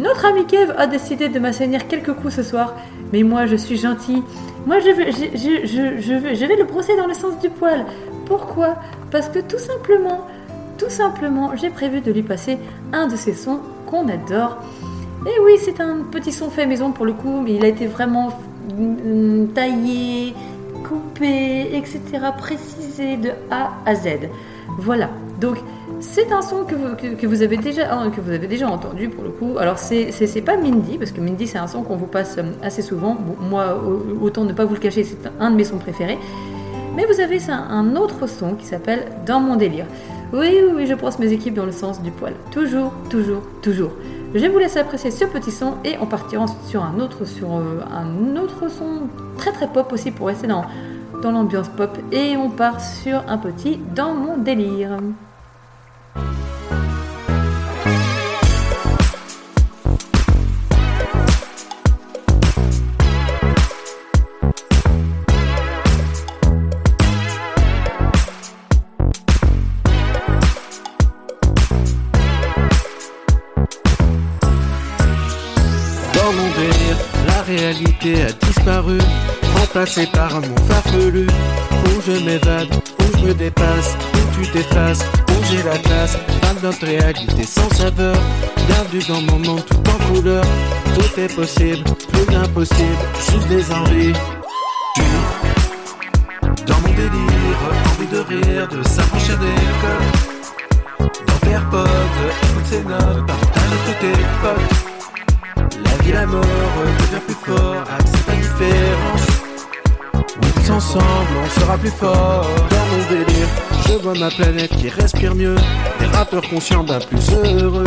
B: Notre ami Kev a décidé de m'assainir quelques coups ce soir, mais moi je suis gentil. Moi je vais, je, je- vais, le brosser dans le sens du poil. Pourquoi? Parce que tout simplement, tout simplement, j'ai prévu de lui passer un de ces sons qu'on adore. Et oui, c'est un petit son fait maison pour le coup, mais il a été vraiment mm, taillé, coupé, etc., précisé de A à Z. Voilà. Donc, c'est un son que vous, que, que vous avez déjà, hein, que vous avez déjà entendu pour le coup. Alors, c'est pas Mindy, parce que Mindy, c'est un son qu'on vous passe euh, assez souvent. Moi, au- autant ne pas vous le cacher, c'est un de mes sons préférés. Mais vous avez un autre son qui s'appelle Dans mon délire. Oui, oui, oui, je brosse mes équipes dans le sens du poil. Toujours, toujours, toujours. Je vous laisse apprécier ce petit son et on partira ensuite sur un autre, sur euh, un autre son très très pop aussi pour rester dans l'ambiance pop. Et on part sur un petit Dans mon délire.
M: Dans mon délire, la réalité a disparu, remplacée par un monde farfelu. Où je m'évade, où je me dépasse, où tu t'effaces, où j'ai la classe. Pas de notre réalité sans saveur, bienvenue dans mon monde tout en couleur. Tout est possible, plus d'impossible, juste des envies. Dans mon délire, envie de rire, de s'affranchir des codes. Dans tes AirPods, écoute ces notes, partage tous tes potes. La vie, la mort devient plus fort, accepte la différence. Ensemble, on sera plus fort. Dans mon délire, je vois ma planète qui respire mieux. Des rappeurs conscients, ben plus heureux.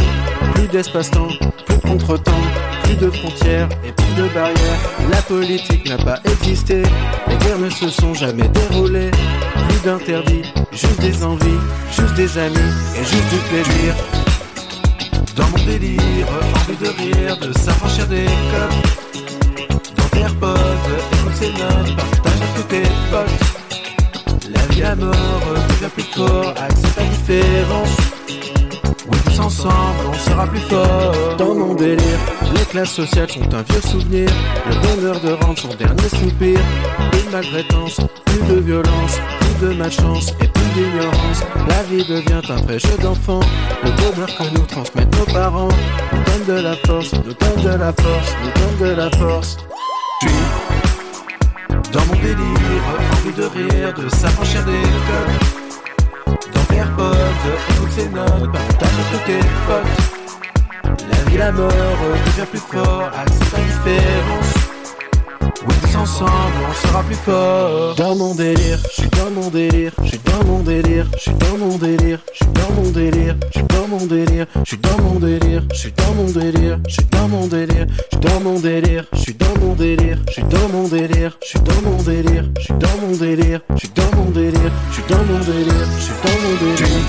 M: Plus d'espace-temps, plus de contre-temps, plus de frontières et plus de barrières. La politique n'a pas existé, les guerres ne se sont jamais déroulées. Plus d'interdits, juste des envies, juste des amis et juste du plaisir. Dans mon délire, envie de rire, de s'affranchir des codes. AirPods, écoute ces notes, partage à tous tes potes. La vie, la mort devient plus fort, accepte la différence. Oui, tous ensemble, on sera plus fort. Dans mon délire, les classes sociales sont un vieux souvenir. Le bonheur de rendre son dernier soupir. De maltraitance, plus de violence, plus de malchance et plus d'ignorance. La vie devient un vrai jeu d'enfant. Le bonheur que nous transmettent nos parents nous donne de la force, nous donne de la force, nous donne de la force. Dans mon délire, envie de rire, de s'affranchir des codes. Dans AirPods, écoute ces notes, partage tous tes potes. La vie, la mort devient plus fort, accepte la différence. Tous ensemble, on sera plus fort. Dans mon délire, je suis dans mon délire, je suis dans mon délire, je suis dans mon délire, je suis dans mon délire, je suis dans mon délire, je suis dans mon délire, je suis dans mon délire, je suis dans mon délire, je suis dans mon délire, je suis dans mon délire, je suis dans mon délire, je suis dans mon délire, je suis dans mon délire, je suis dans mon délire, je suis dans mon délire, je suis dans mon délire.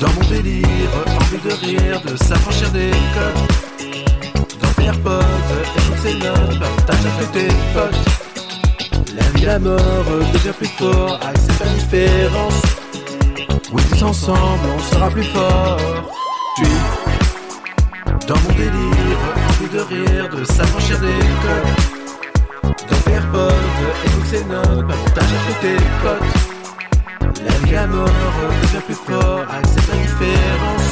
M: Dans mon délire, envie de rire, de s'affranchir des codes. AirPods, écoute ces notes, partage que tes potes. La vie, la mort devient plus fort, accepte la différence. Oui, tous ensemble, on sera plus fort. Tu dans mon délire, envie de rire, de s'affranchir des codes. Dans AirPods, écoute ces notes, partage avec tes potes. La vie, la mort devient plus fort, accepte la différence.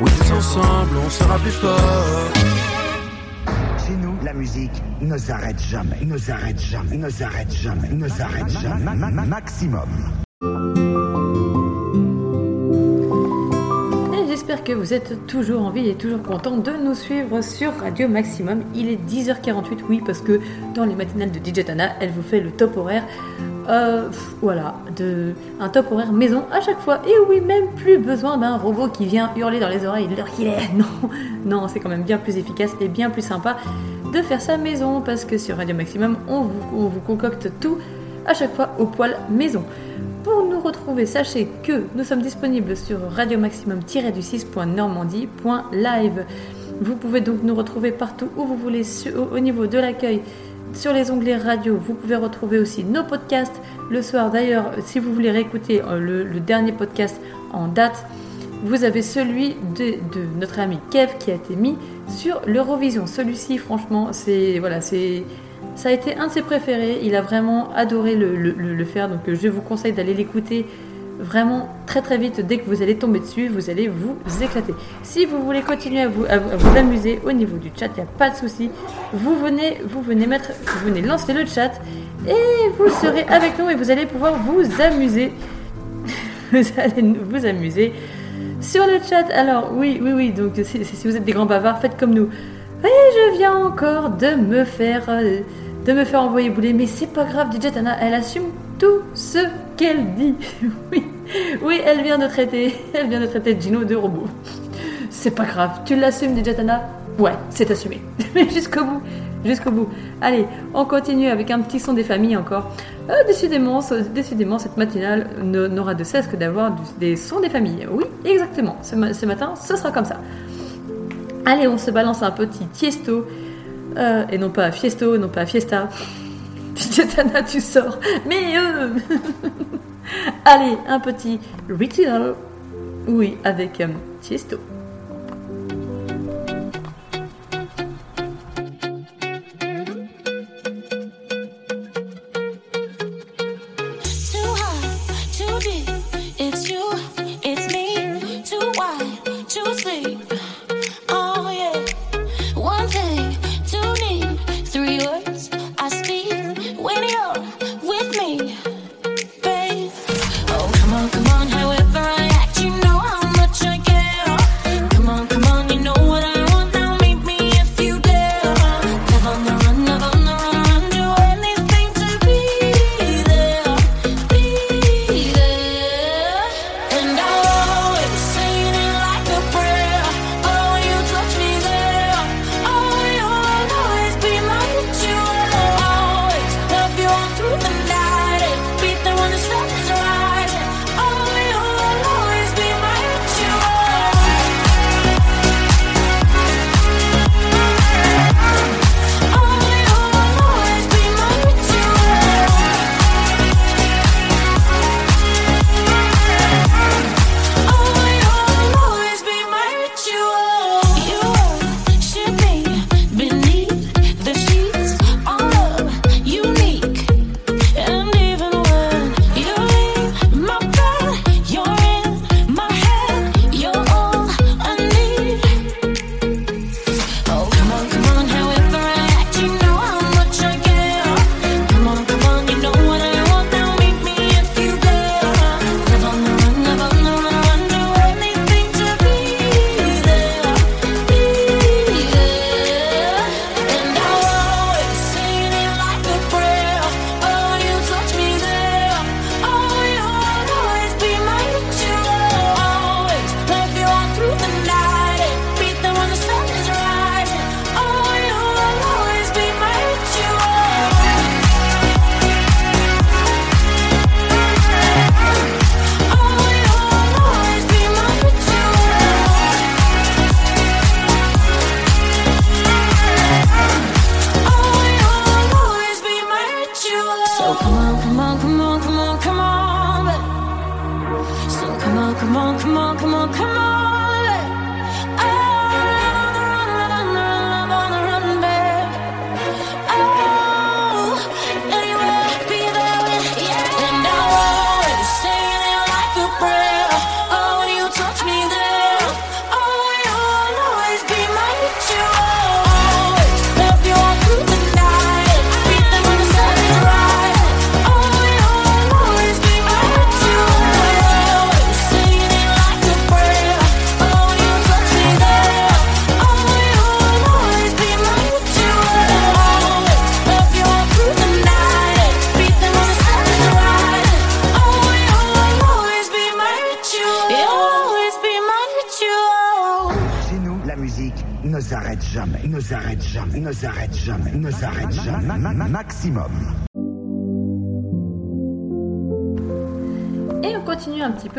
M: Oui, tous ensemble, on sera plus fort.
D: Chez nous, la musique ne s'arrête jamais, ne s'arrête jamais, ne s'arrête jamais, ne s'arrête jamais. Ma- ma- maximum.
B: Et j'espère que vous êtes toujours en vie et toujours content de nous suivre sur Radio Maximum. Il est 10h48, oui, parce que dans les matinales de DJ Tana, elle vous fait le top horaire. Euh, voilà, de, un top horaire maison à chaque fois. Et oui, même plus besoin d'un robot qui vient hurler dans les oreilles l'heure qu'il est. Non, non, c'est quand même bien plus efficace et bien plus sympa de faire sa maison parce que sur Radio Maximum, on vous, on vous concocte tout à chaque fois au poil maison. Pour nous retrouver, sachez que nous sommes disponibles sur radio maximum-du6.normandie.live. Vous pouvez donc nous retrouver partout où vous voulez au niveau de l'accueil. Sur les onglets radio, vous pouvez retrouver aussi nos podcasts. Le soir d'ailleurs, si vous voulez réécouter euh, le, dernier podcast en date, vous avez celui de, notre ami Kev qui a été mis sur l'Eurovision. Celui-ci, franchement, c'est voilà, c'est ça a été un de ses préférés. Il a vraiment adoré le faire. Donc, euh, je vous conseille d'aller l'écouter vraiment très très vite. Dès que vous allez tomber dessus, vous allez vous éclater. Si vous voulez continuer à vous, à vous- amuser au niveau du chat, il n'y a pas de souci. Vous venez, vous venez mettre, vous venez lancer le chat et vous serez avec nous et vous allez pouvoir vous amuser. vous allez vous amuser sur le chat. Alors, oui, oui, oui. Donc, si, si vous êtes des grands bavards, faites comme nous. Oui, je viens encore de me faire, euh, de me faire envoyer bouler, mais c'est pas grave, DJ Tana, elle assume tout ce qu'elle dit. oui, oui, elle vient de traiter, elle vient de traiter Gino de robot. C'est pas grave, tu l'assumes, DJ Tana? Ouais, c'est assumé. Mais jusqu'au bout, jusqu'au bout. Allez, on continue avec un petit son des familles encore. Euh, décidément, décidément, cette matinale n'aura de cesse que d'avoir des sons des familles. Oui, exactement. Ce matin, ce sera comme ça. Allez, on se balance un petit tiesto. Euh, et non pas fiesto, non pas fiesta. Tana, tu sors. Mais euh... Allez, un petit ritual. Oui, avec euh, tiesto.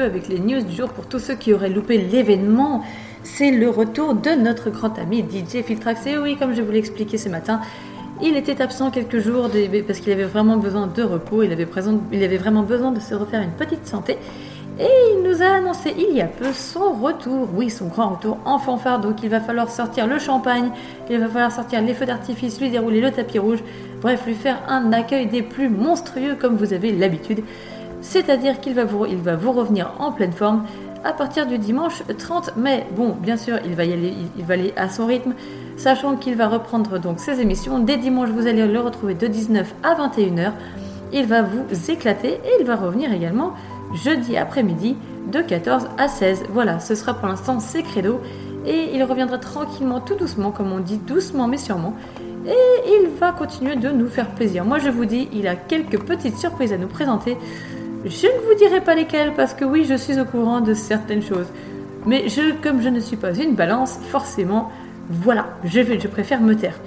G: Avec les news du jour pour tous ceux qui auraient loupé l'événement. C'est le retour de notre grand ami DJ Filtrax. Et oui, comme je vous l'ai expliqué ce matin, il était absent quelques jours parce qu'il avait vraiment besoin de repos. Il avait, il avait vraiment besoin de se refaire une petite santé. Et il nous a annoncé il y a peu son retour, oui, son grand retour en fanfare. Donc il va falloir sortir le champagne, il va falloir sortir les feux d'artifice, lui dérouler le tapis rouge, bref, lui faire un accueil des plus monstrueux comme vous avez l'habitude. C'est-à-dire qu'il va vous, revenir en pleine forme à partir du dimanche 30 mai. Bon, bien sûr, il va y aller, il va aller à son rythme, sachant qu'il va reprendre donc ses émissions. Dès dimanche, vous allez le retrouver de 19 à 21h. Il va vous éclater et il va revenir également jeudi après-midi de 14 à 16. Voilà, ce sera pour l'instant ses credos et il reviendra tranquillement, tout doucement, comme on dit, doucement mais sûrement. Et il va continuer de nous faire plaisir. Moi, je vous dis, il a quelques petites surprises à nous présenter. Je ne vous dirai pas lesquelles parce que oui, je suis au courant de certaines choses. Mais je, comme je ne suis pas une balance, forcément, voilà, je, préfère me taire.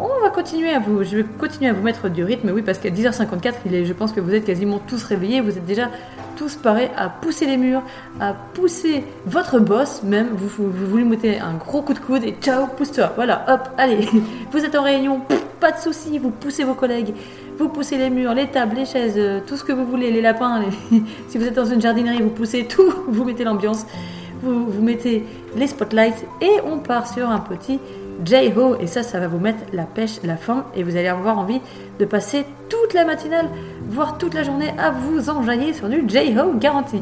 G: On va continuer à vous, je vais continuer à vous mettre du rythme, oui, parce qu'à 10h54, il est, je pense que vous êtes quasiment tous réveillés, vous êtes déjà tous parés à pousser les murs, à pousser votre boss, même, vous, vous, vous un gros coup de coude et ciao, pousse-toi, voilà, hop, allez, vous êtes en réunion, pas de soucis, vous poussez vos collègues, vous poussez les murs, les tables, les chaises, euh, tout ce que vous voulez, les lapins, si vous êtes dans une jardinerie, vous poussez tout, vous mettez l'ambiance, vous, vous mettez les spotlights et on part sur un petit J-Ho et ça, ça va vous mettre la pêche, la faim et vous allez avoir envie de passer toute la matinale, voire toute la journée à vous enjailler sur du J-Ho garanti.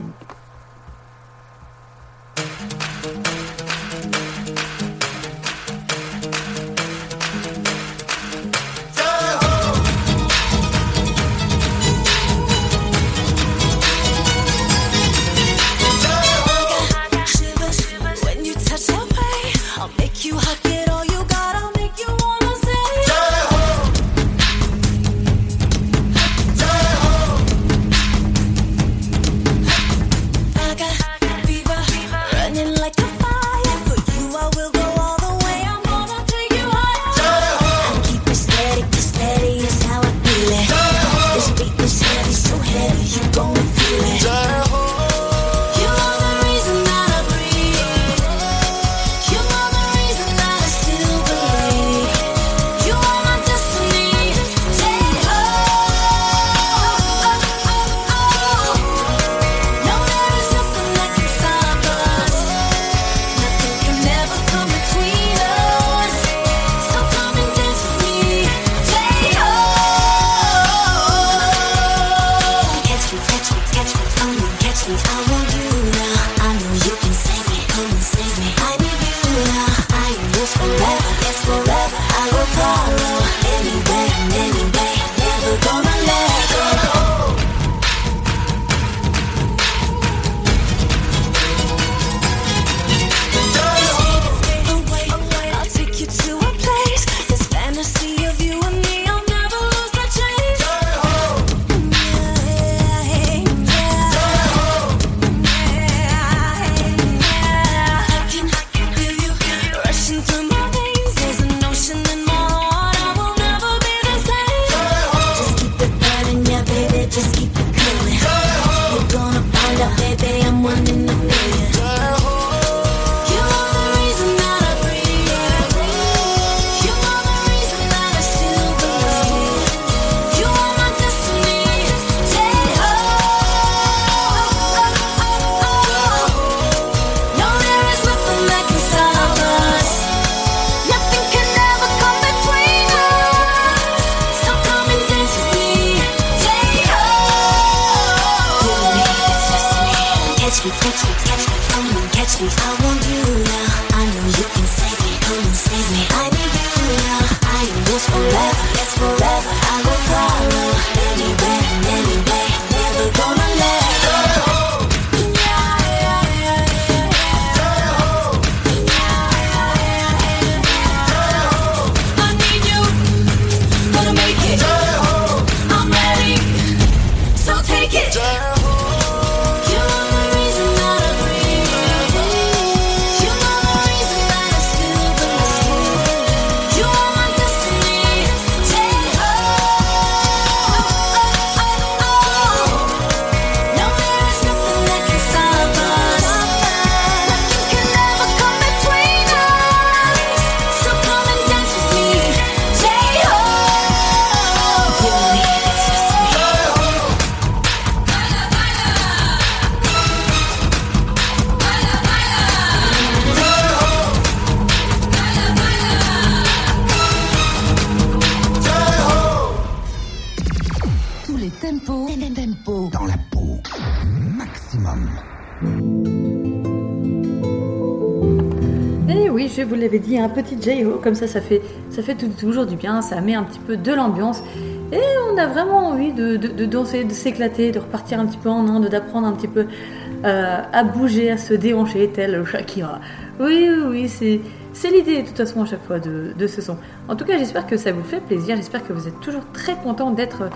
B: Un petit J-Ho, comme ça, ça fait, ça fait toujours du bien, ça met un petit peu de l'ambiance. Et on a vraiment envie de, de- de danser, de s'éclater, de repartir un petit peu en Inde, d'apprendre un petit peu euh, à bouger, à se déhancher, tel Shakira. Oui, oui, oui, c'est, c'est l'idée de toute façon à chaque fois de, ce son. En tout cas, j'espère que ça vous fait plaisir, j'espère que vous êtes toujours très content d'être,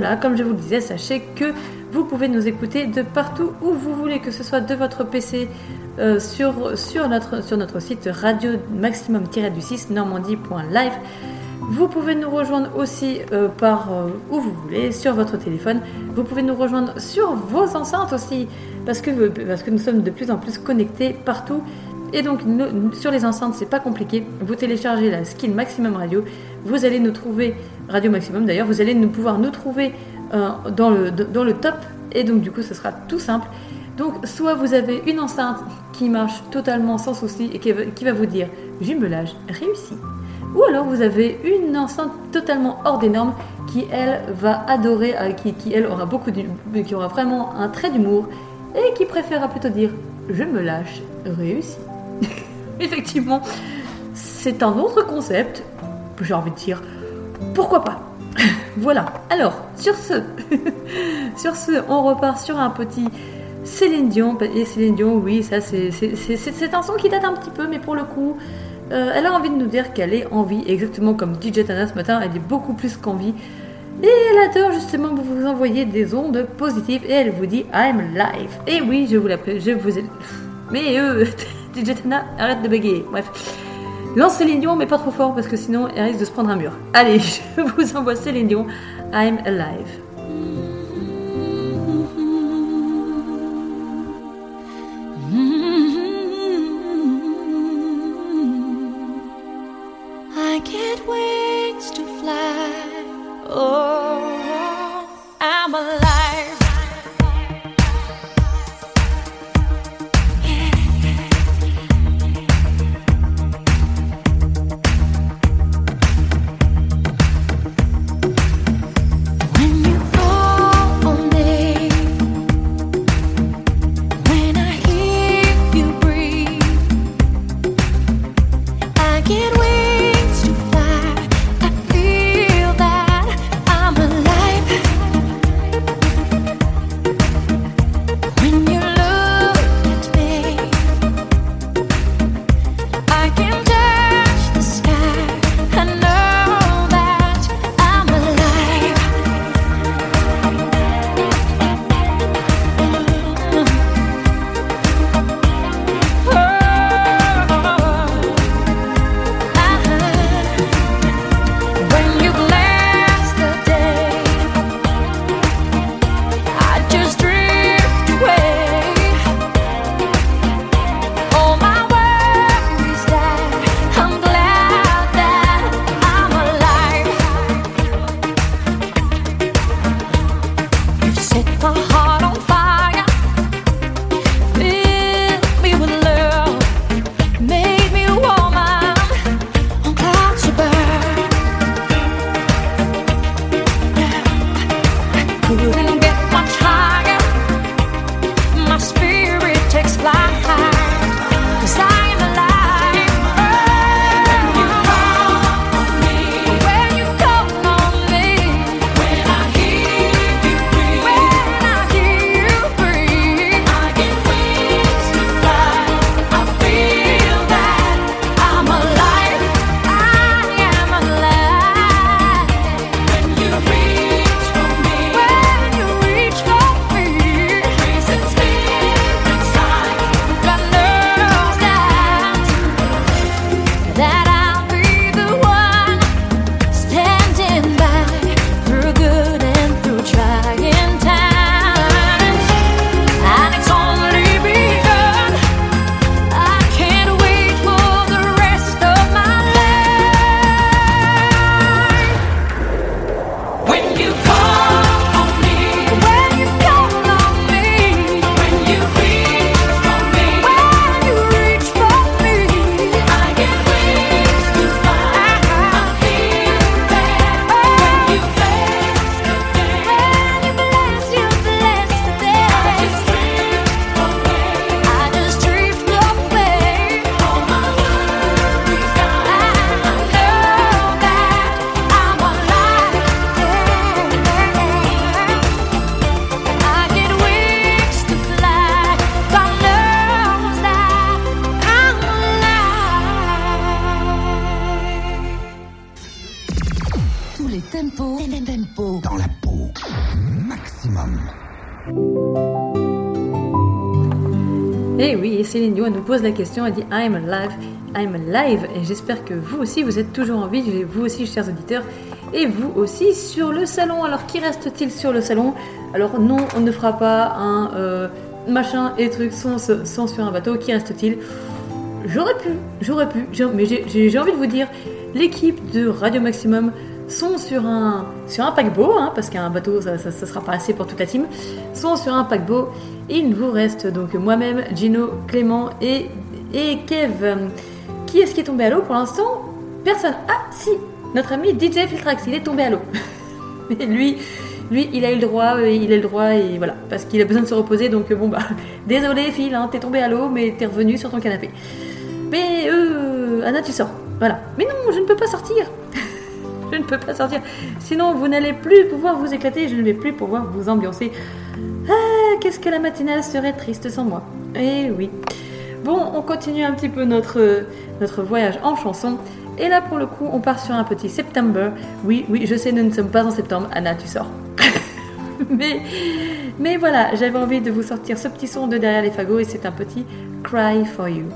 B: là. Comme je vous le disais, sachez que vous pouvez nous écouter de partout où vous voulez, que ce soit de votre PC, euh, sur, notre, site radio maximum-du6 normandie.live. Vous pouvez nous rejoindre aussi euh, par euh, où vous voulez, sur votre téléphone. Vous pouvez nous rejoindre sur vos enceintes aussi, parce que nous sommes de plus en plus connectés partout. Et donc sur les enceintes, c'est pas compliqué. Vous téléchargez la skin Maximum Radio. Vous allez nous trouver, Radio Maximum d'ailleurs, vous allez nous pouvoir nous trouver euh, dans, le, dans le top. Et donc du coup, ce sera tout simple. Donc, soit vous avez une enceinte qui marche totalement sans souci et qui va, qui va vous dire jumelage réussi. Ou alors vous avez une enceinte totalement hors des normes qui, elle, va adorer, euh, qui, qui, elle, aura beaucoup qui aura vraiment un trait d'humour et qui préférera plutôt dire je me lâche réussi. Effectivement, c'est un autre concept. J'ai envie de dire pourquoi pas? voilà. Alors, sur ce, sur ce, on repart sur un petit Céline Dion. Et Céline Dion, oui, ça c'est un son qui date un petit peu, mais pour le coup, euh, elle a envie de nous dire qu'elle est en vie, exactement comme DJ Tana ce matin, elle est beaucoup plus qu'en vie. Et elle adore justement vous envoyer des ondes positives et elle vous dit I'm live. Et oui, je vous la je vous ai... Mais euh, DJ Tana, arrête de bégayer. Bref. Lance Céline Dion, mais pas trop fort parce que sinon elle risque de se prendre un mur. Allez, je vous envoie Céline Dion, I'm alive.
G: I get wings to fly. Oh,
F: spirit takes flight. Nous pose la question, elle dit I'm alive, I'm alive, et j'espère que vous aussi vous êtes toujours en vie, vous aussi chers auditeurs, et vous aussi sur le salon. Alors qui reste-t-il sur le salon? Alors non, on ne fera pas un euh, machin et trucs sont, sont sur un bateau, qui reste-t-il? J'aurais pu, j'aurais pu, mais j'ai- envie de vous dire, l'équipe de Radio Maximum sont sur un, sur un paquebot, hein, parce qu'un bateau ça, ça sera pas assez pour toute la team, sont sur un paquebot. Il vous reste donc moi-même, Gino, Clément et, Kev. Qui est-ce qui est tombé à l'eau pour l'instant? Personne. Ah si, notre ami DJ Filtrax, il est tombé à l'eau. Mais lui, lui, il a eu le droit, euh, il a le droit et voilà, parce qu'il a besoin de se reposer. Donc euh, bon bah, désolé Phil, hein, t'es tombé à l'eau, mais t'es revenu sur ton canapé. Mais euh, Anna, tu sors. Voilà. Mais non, je ne peux pas sortir. je ne peux pas sortir. Sinon, vous n'allez plus pouvoir vous éclater. Je ne vais plus pouvoir vous ambiancer. Ah, qu'est-ce que la matinale serait triste sans moi. Eh oui. Bon, on continue un petit peu notre, notre voyage en chanson. Et là, pour le coup, on part sur un petit September. Oui, oui, je sais, nous ne sommes pas en septembre. Anna, tu sors. mais, mais voilà, j'avais envie de vous sortir ce petit son de derrière les fagots et c'est un petit Cry for You.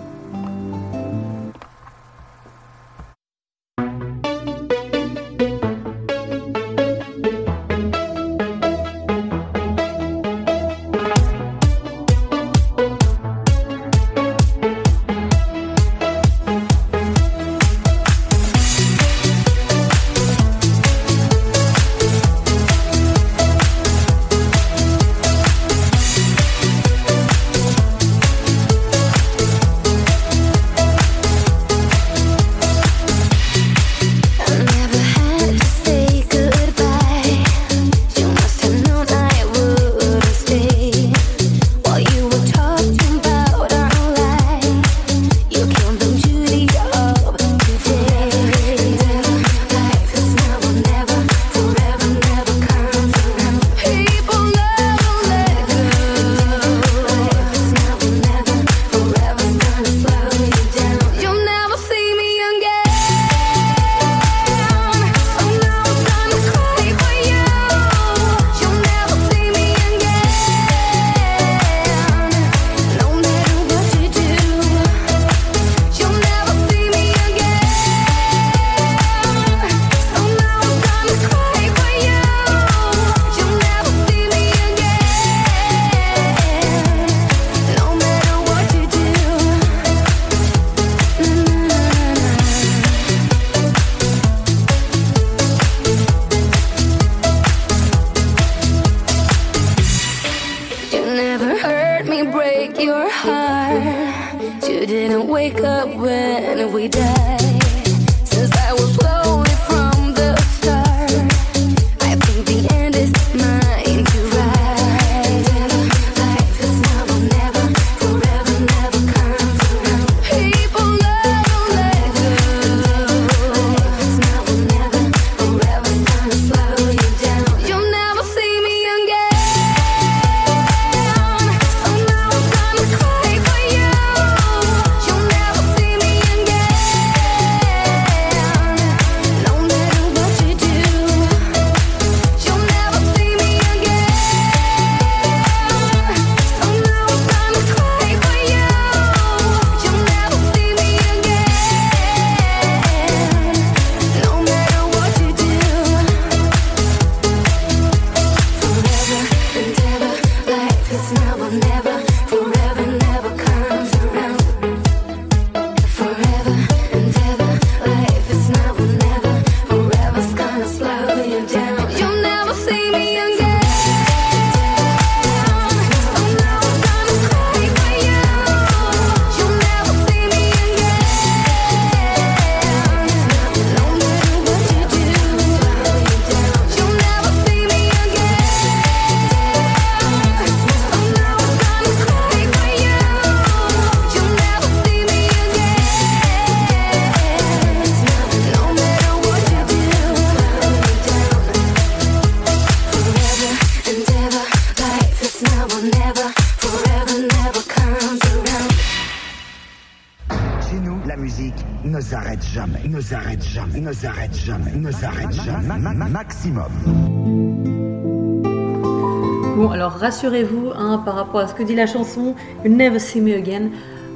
B: Rassurez-vous hein, par rapport à ce que dit la chanson Never See Me Again.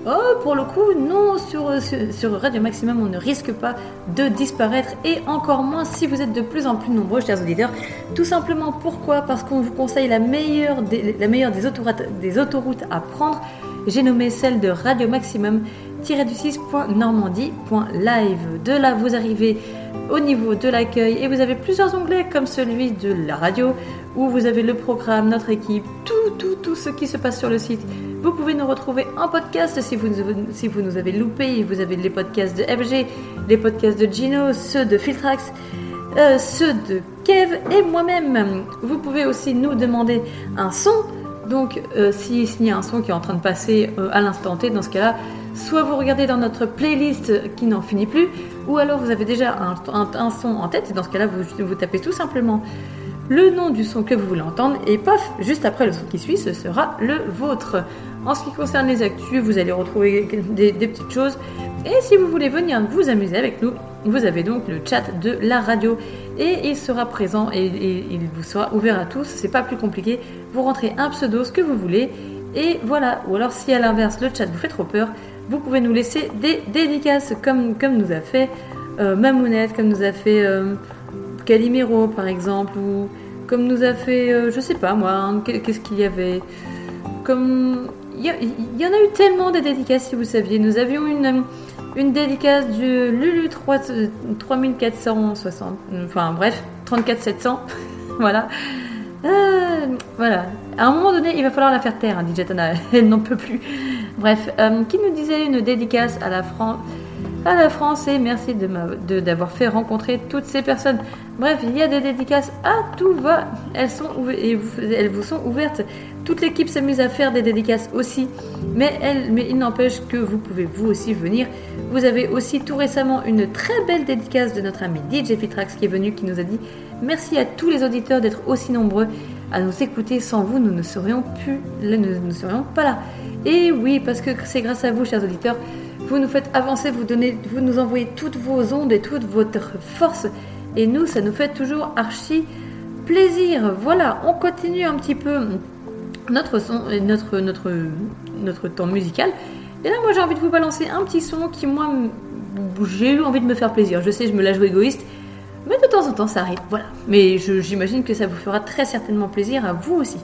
B: Oh, pour le coup, non, sur, Radio Maximum, on ne risque pas de disparaître et encore moins si vous êtes de plus en plus nombreux, chers auditeurs. Tout simplement pourquoi? Parce qu'on vous conseille la meilleure des autoroutes à prendre. J'ai nommé celle de Radio Maximum du 6.normandie.live. De là, vous arrivez au niveau de l'accueil et vous avez plusieurs onglets comme celui de la radio où vous avez le programme, notre équipe, tout, tout, tout ce qui se passe sur le site. Vous pouvez nous retrouver en podcast si vous, nous avez loupé. Vous avez les podcasts de FG, les podcasts de Gino, ceux de Filtrax, euh, ceux de Kev et moi-même. Vous pouvez aussi nous demander un son. Donc, euh, si- s'il y a un son qui est en train de passer euh, à l'instant T, dans ce cas-là, soit vous regardez dans notre playlist qui n'en finit plus, ou alors vous avez déjà un, son en tête, et dans ce cas-là, vous tapez tout simplement le nom du son que vous voulez entendre, et paf, juste après le son qui suit, ce sera le vôtre. En ce qui concerne les actus, vous allez retrouver des, petites choses, et si vous voulez venir vous amuser avec nous, vous avez donc le chat de la radio, et il sera présent, et, il vous sera ouvert à tous, c'est pas plus compliqué, vous rentrez un pseudo, ce que vous voulez, et voilà, ou alors si à l'inverse le chat vous fait trop peur, vous pouvez nous laisser des dédicaces comme, comme nous a fait euh, Mamounette, comme nous a fait euh, Calimero par exemple, ou comme nous a fait, euh, je sais pas moi, hein, qu'est- qu'est-ce qu'il y avait? Comme. Il y, en a eu tellement des dédicaces si vous saviez. Nous avions une, une dédicace du Lulu 3, 3460, enfin bref, 34700, voilà. Euh, voilà. À un moment donné, il va falloir la faire taire, hein, DJ Tana. Elle n'en peut plus. Bref, euh, qui nous disait une dédicace à la France à la France et merci d'avoir fait rencontrer toutes ces personnes. Bref, il y a des dédicaces à tout va. Elles, sont et vous, elles vous sont ouvertes. Toute l'équipe s'amuse à faire des dédicaces aussi. Mais, elle, mais il n'empêche que vous pouvez vous aussi venir. Vous avez aussi tout récemment une très belle dédicace de notre ami DJ Fitrax qui est venu, qui nous a dit merci à tous les auditeurs d'être aussi nombreux à nous écouter. Sans vous, nous ne serions plus, nous ne serions pas là. Et oui, parce que c'est grâce à vous, chers auditeurs, vous nous faites avancer, vous, donnez, vous nous envoyez toutes vos ondes et toute votre force. Et nous, ça nous fait toujours archi plaisir. Voilà, on continue un petit peu notre son, euh, notre, notre, notre temps musical. Et là, moi, j'ai envie de vous balancer un petit son qui, moi, j'ai eu envie de me faire plaisir. Je sais, je me la joue égoïste, mais de temps en temps, ça arrive. Voilà. Mais j'imagine que ça vous fera très certainement plaisir à vous aussi.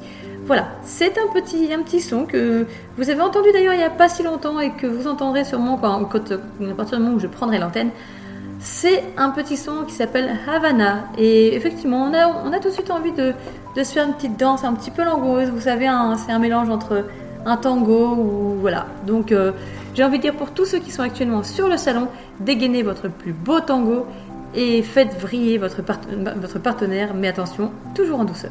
B: Voilà, c'est un petit, un petit son que vous avez entendu d'ailleurs il n'y a pas si longtemps et que vous entendrez sûrement quand, à partir du moment où je prendrai l'antenne. C'est un petit son qui s'appelle Havana. Et effectivement, on a, on a tout de suite envie de, de se faire une petite danse un petit peu langoureuse. Vous savez, c'est un mélange entre un tango ou voilà. Donc, euh, j'ai envie de dire pour tous ceux qui sont actuellement sur le salon, dégainez votre plus beau tango et faites vriller votre, votre partenaire. Mais attention, toujours en douceur.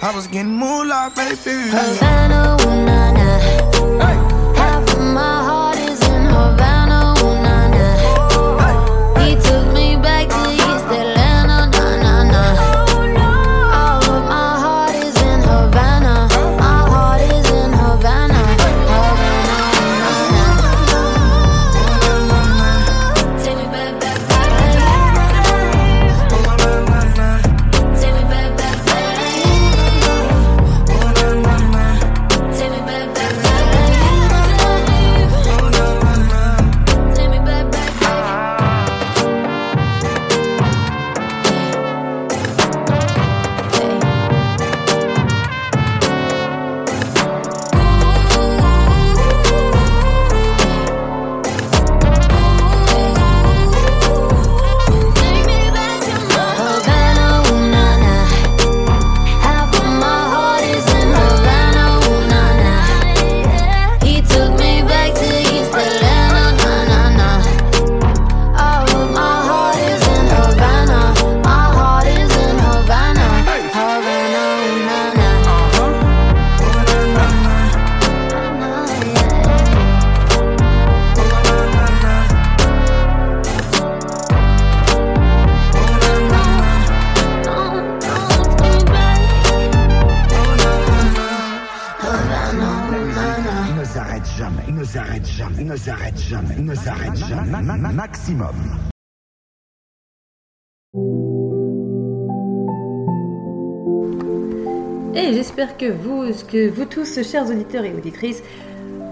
H: I was getting moolah, baby.
I: Havana,
B: Et j'espère que vous tous, chers auditeurs et auditrices,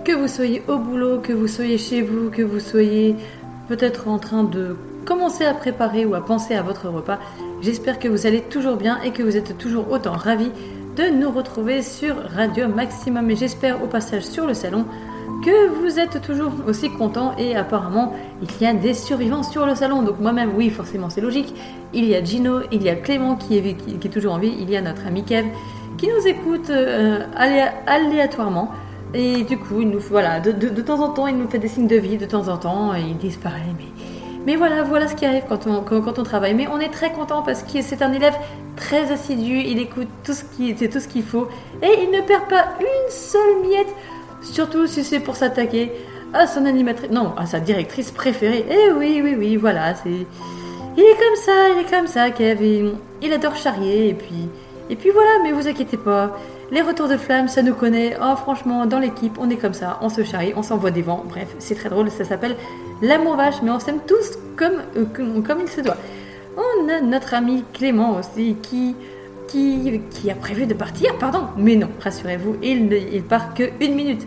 B: que vous soyez au boulot, que vous soyez chez vous, que vous soyez peut-être en train de commencer à préparer ou à penser à votre repas, j'espère que vous allez toujours bien et que vous êtes toujours autant ravis de nous retrouver sur Radio Maximum. Et j'espère au passage sur le salon que vous êtes toujours aussi contents et apparemment il y a des survivants sur le salon. Donc moi-même, oui, forcément c'est logique. Il y a Gino, il y a Clément qui est, qui- est toujours en vie, il y a notre ami Kev qui nous écoute euh, aléa- aléatoirement. Et du coup, il nous, voilà, de, temps en temps, il nous fait des signes de vie, de temps en temps, et il disparaît. Mais, voilà, voilà ce qui arrive quand on, travaille. Mais on est très content parce que c'est un élève très assidu, il écoute tout ce qui, c'est tout ce qu'il faut, et il ne perd pas une seule miette, surtout si c'est pour s'attaquer à son animatrice, non, à sa directrice préférée. Et oui, oui, oui, voilà, c'est... Il est comme ça, il est comme ça, Kev, et il adore charrier, et puis... Et puis voilà, mais vous inquiétez pas, les retours de flammes, ça nous connaît. Oh, franchement, dans l'équipe, on est comme ça, on se charrie, on s'envoie des vents. Bref, c'est très drôle, ça s'appelle l'amour vache, mais on s'aime tous comme, euh, comme, comme il se doit. On a notre ami Clément aussi, qui, qui, a prévu de partir, pardon. Mais non, rassurez-vous, il, part que une minute.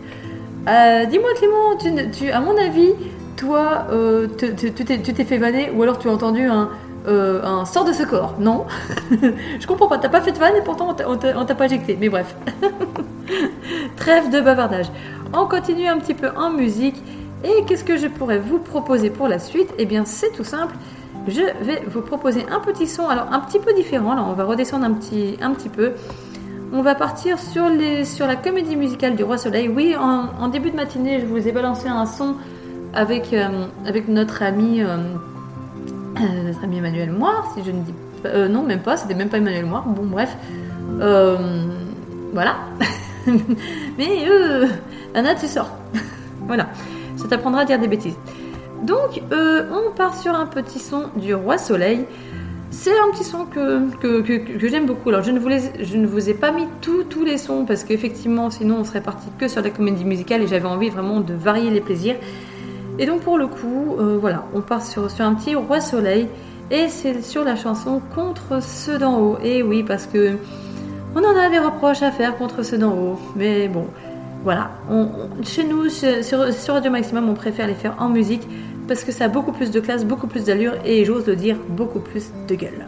B: Euh, Dis-moi Clément, à mon avis, toi, euh, tu t'es fait vanner ou alors tu as entendu un, euh, sort de secours, non? Je comprends pas, t'as pas fait de vanne et pourtant on t'a- on t'a on t'a pas éjecté, mais bref. Trêve de bavardage. On continue un petit peu en musique. Et qu'est-ce que je pourrais vous proposer pour la suite? Eh bien, c'est tout simple. Je vais vous proposer un petit son, alors un petit peu différent. Là, on va redescendre un petit, un petit peu. On va partir sur, les, sur la comédie musicale du Roi Soleil. Oui, en, début de matinée, je vous ai balancé un son avec, euh, avec notre ami, euh, euh, notre ami Emmanuel Moire, si je ne dis pas. non, même pas, c'était même pas Emmanuel Moire. Bon, bref. Voilà. Mais, Anna, tu sors. voilà. Ça t'apprendra à dire des bêtises. Donc, euh, on part sur un petit son du Roi Soleil. C'est un petit son que, que, que- j'aime beaucoup. Alors, je ne, vous je ne vous ai pas mis tous tous les sons parce qu'effectivement, sinon, on serait parti que sur la comédie musicale et j'avais envie vraiment de varier les plaisirs. Et donc, pour le coup, euh, voilà, on part sur, sur un petit Roi Soleil et c'est sur la chanson Contre ceux d'en haut. Et oui, parce que on en a des reproches à faire contre ceux d'en haut. Mais bon, voilà. Chez nous, sur Radio Maximum, on préfère les faire en musique parce que ça a beaucoup plus de classe, beaucoup plus d'allure et j'ose le dire, beaucoup plus de gueule.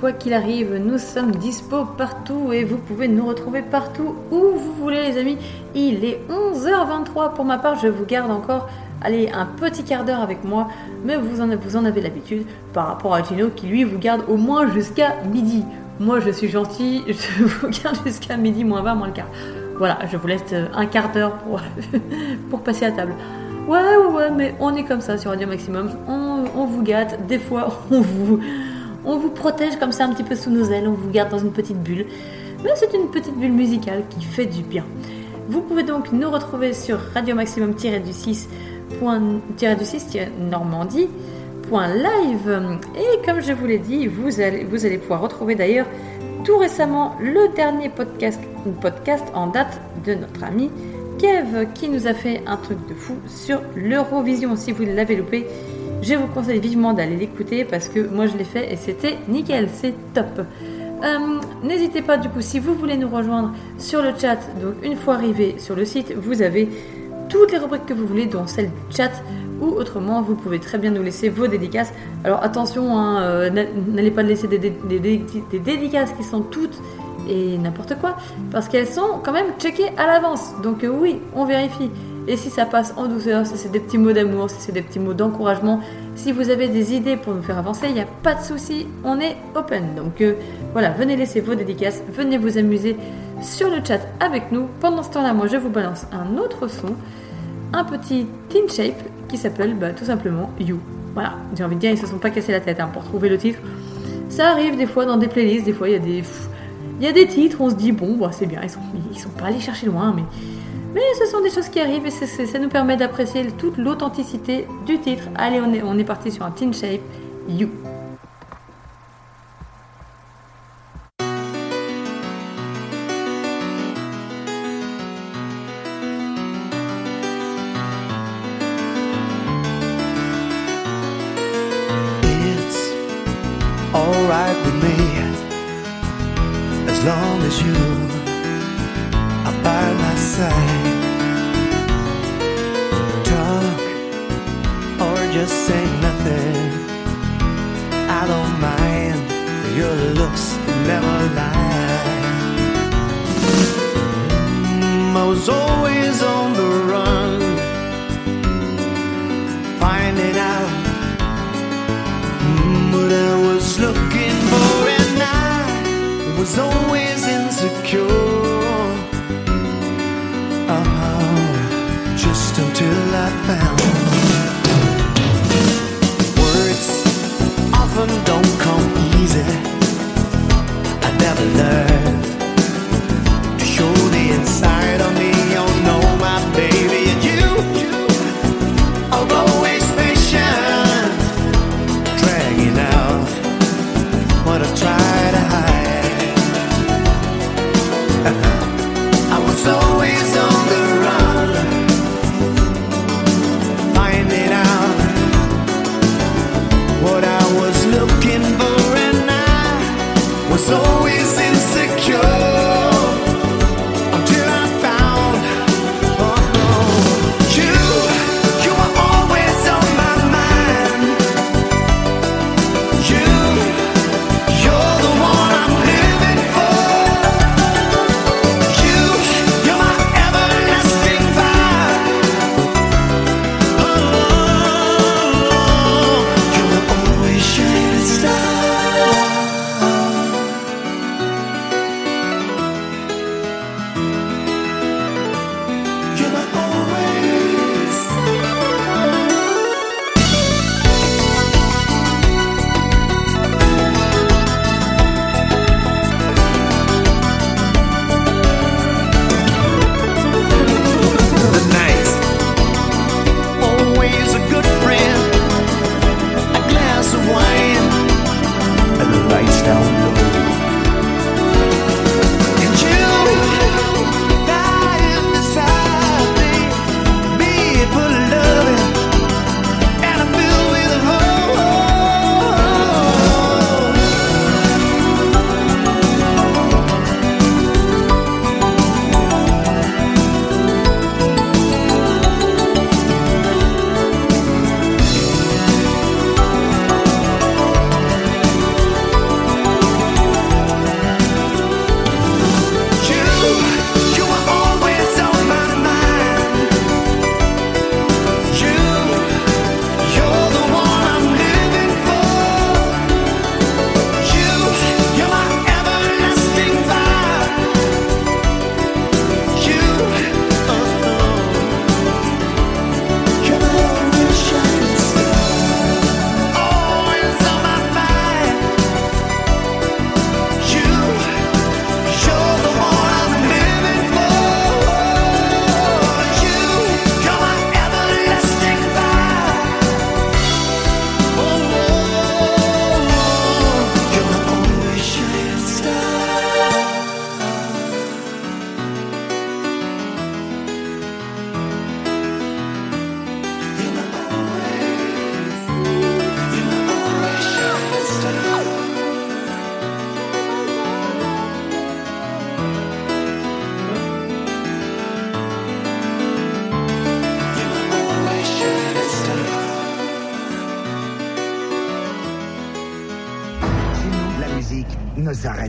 B: Quoi qu'il arrive, nous sommes dispo partout et vous pouvez nous retrouver partout où vous voulez les amis. Il est 11h23 pour ma part, je vous garde encore allez, un petit quart d'heure avec moi, mais vous en, avez l'habitude par rapport à Gino qui lui vous garde au moins jusqu'à midi. Moi je suis gentil, je vous garde jusqu'à midi moins 20 moins le quart. Voilà, je vous laisse euh, un quart d'heure pour, passer à table. Ouais, ouais, ouais, mais on est comme ça sur Radio Maximum. On, vous gâte, des fois on vous protège comme ça un petit peu sous nos ailes, on vous garde dans une petite bulle. Mais c'est une petite bulle musicale qui fait du bien. Vous pouvez donc nous retrouver sur Radio Maximum-du-6 du 6 Normandie live et comme je vous l'ai dit vous allez, vous allez pouvoir retrouver d'ailleurs tout récemment le dernier podcast, podcast en date de notre ami Kev qui nous a fait un truc de fou sur l'Eurovision si vous l'avez loupé je vous conseille vivement d'aller l'écouter parce que moi je l'ai fait et c'était nickel c'est top euh, N'hésitez pas du coup si vous voulez nous rejoindre sur le chat donc une fois arrivé sur le site vous avez toutes les rubriques que vous voulez, dont celle du chat, ou autrement, vous pouvez très bien nous laisser vos dédicaces. Alors attention, hein, euh, n'allez pas laisser des, dédicaces qui sont toutes et n'importe quoi, parce qu'elles sont quand même checkées à l'avance. Donc euh, oui, on vérifie. Et si ça passe en douceur, si c'est des petits mots d'amour, si c'est des petits mots d'encouragement, si vous avez des idées pour nous faire avancer, il n'y a pas de souci, on est open. Donc euh, voilà, venez laisser vos dédicaces, venez vous amuser sur le chat avec nous. Pendant ce temps-là, moi je vous balance un autre son un petit Teen Shape qui s'appelle bah, tout simplement You. Voilà, j'ai envie de dire, ils se sont pas cassés la tête hein, pour trouver le titre. Ça arrive des fois dans des playlists, des fois il y a des, y a des titres, on se dit bon, bah, c'est bien, ils sont, ils sont pas allés chercher loin, mais, mais ce sont des choses qui arrivent et ça nous permet d'apprécier toute l'authenticité du titre. Allez, on est, on est parti sur un Teen Shape, You.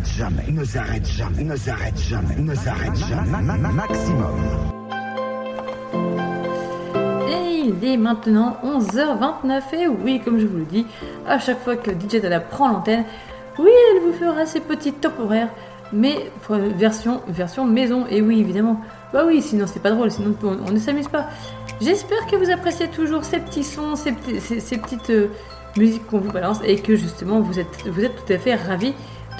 D: S'arrête jamais, ne s'arrête jamais, ne s'arrête jamais, ne s'arrête jamais. Ma- ma- ma- Maximum.
B: Et il est maintenant 11h29 et oui, comme je vous le dis, à chaque fois que DJ Dada prend l'antenne, oui, elle vous fera ses petits top horaires, mais version, version maison. Et oui, évidemment. Bah oui, sinon c'est pas drôle, sinon on, ne s'amuse pas. J'espère que vous appréciez toujours ces petits sons, ces petites euh, musiques qu'on vous balance et que justement vous êtes, vous êtes tout à fait ravis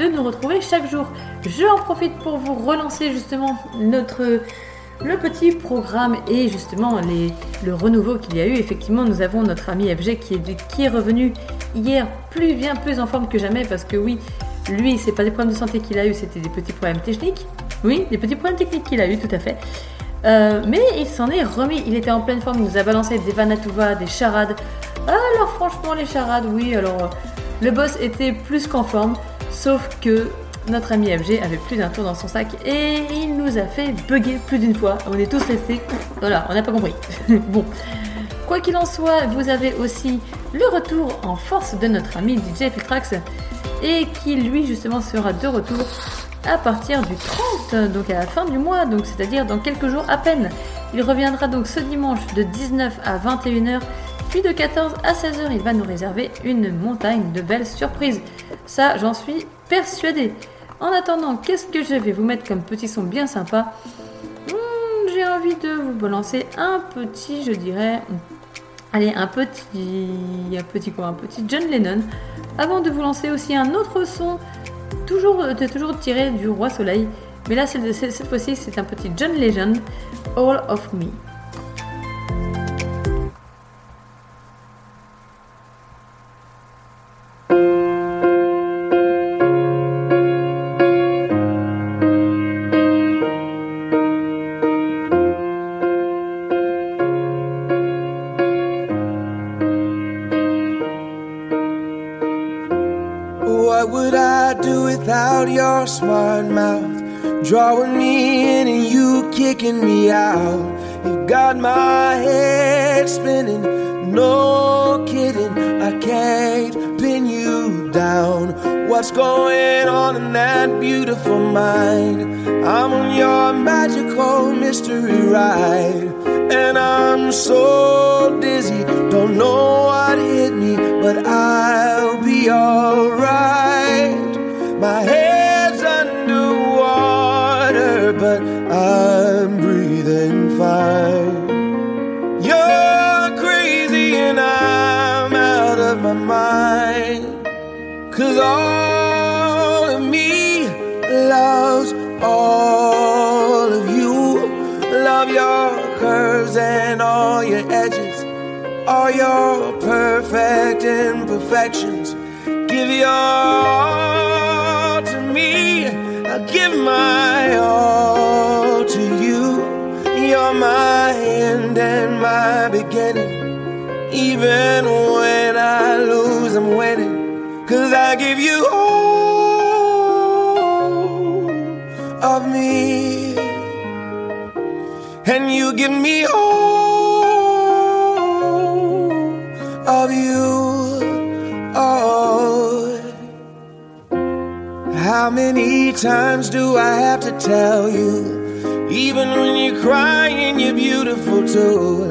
B: de nous retrouver chaque jour. Je en profite pour vous relancer justement notre le petit programme et justement les, le renouveau qu'il y a eu. Effectivement, nous avons notre ami FG qui est, qui est revenu hier plus bien plus en forme que jamais parce que oui, lui, c'est pas des problèmes de santé qu'il a eu, c'était des petits problèmes techniques. Oui, des petits problèmes techniques qu'il a eu, tout à fait. Euh, mais il s'en est remis, il était en pleine forme, il nous a balancé des Vanatuva, des charades. Alors franchement les charades, oui, alors euh, le boss était plus qu'en forme, sauf que notre ami FG avait plus d'un tour dans son sac et il nous a fait bugger plus d'une fois. On est tous restés, voilà, on n'a pas compris. bon, quoi qu'il en soit, vous avez aussi le retour en force de notre ami DJ Filtrax et qui lui justement sera de retour à partir du 30, donc à la fin du mois, donc c'est-à-dire dans quelques jours à peine. Il reviendra donc ce dimanche de 19 à 21h, puis de 14 à 16h, il va nous réserver une montagne de belles surprises. Ça, j'en suis persuadée. En attendant, qu'est-ce que je vais vous mettre comme petit son bien sympa? Hmm, J'ai envie de vous balancer un petit, je dirais, allez, un petit, un petit quoi, un petit John Lennon, avant de vous lancer aussi un autre son toujours, tiré du Roi Soleil. Mais là, cette fois-ci, c'est un petit John Legend, All of Me.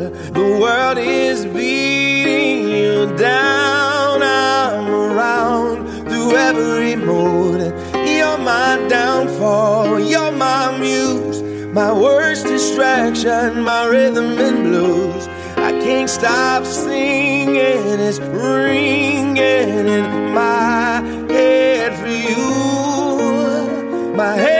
N: The world is beating you down. I'm around through every mood. You're my downfall. You're my muse. My worst distraction, my rhythm and blues. I can't stop singing. It's ringing in my head for you. My head's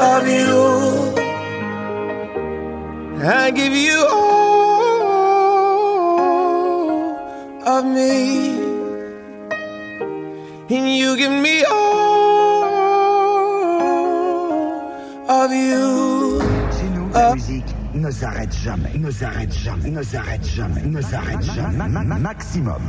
D: of you. I give you all of me. And you give me all of you.
G: Chez nous, la musique ne s'arrête jamais, ne s'arrête jamais, ne s'arrête jamais, ne s'arrête jamais. Ma- ma- ma- Maximum.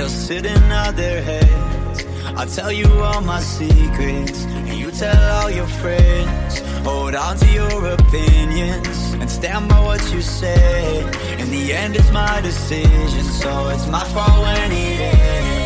O: They'll sit nod their heads. I'll tell you all my secrets, and you tell all your friends. Hold on to your opinions, and stand by what you say. In the end, it's my decision, so it's my fault when it ends.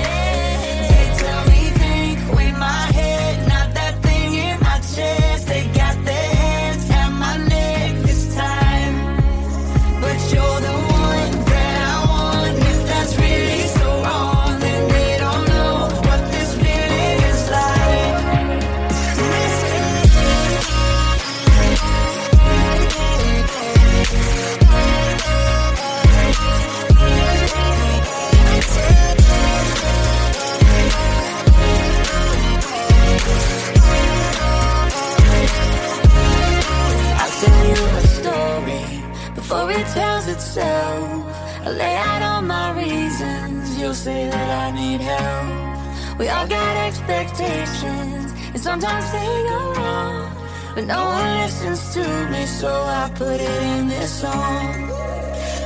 F: But no one listens to me, so I put it in this song.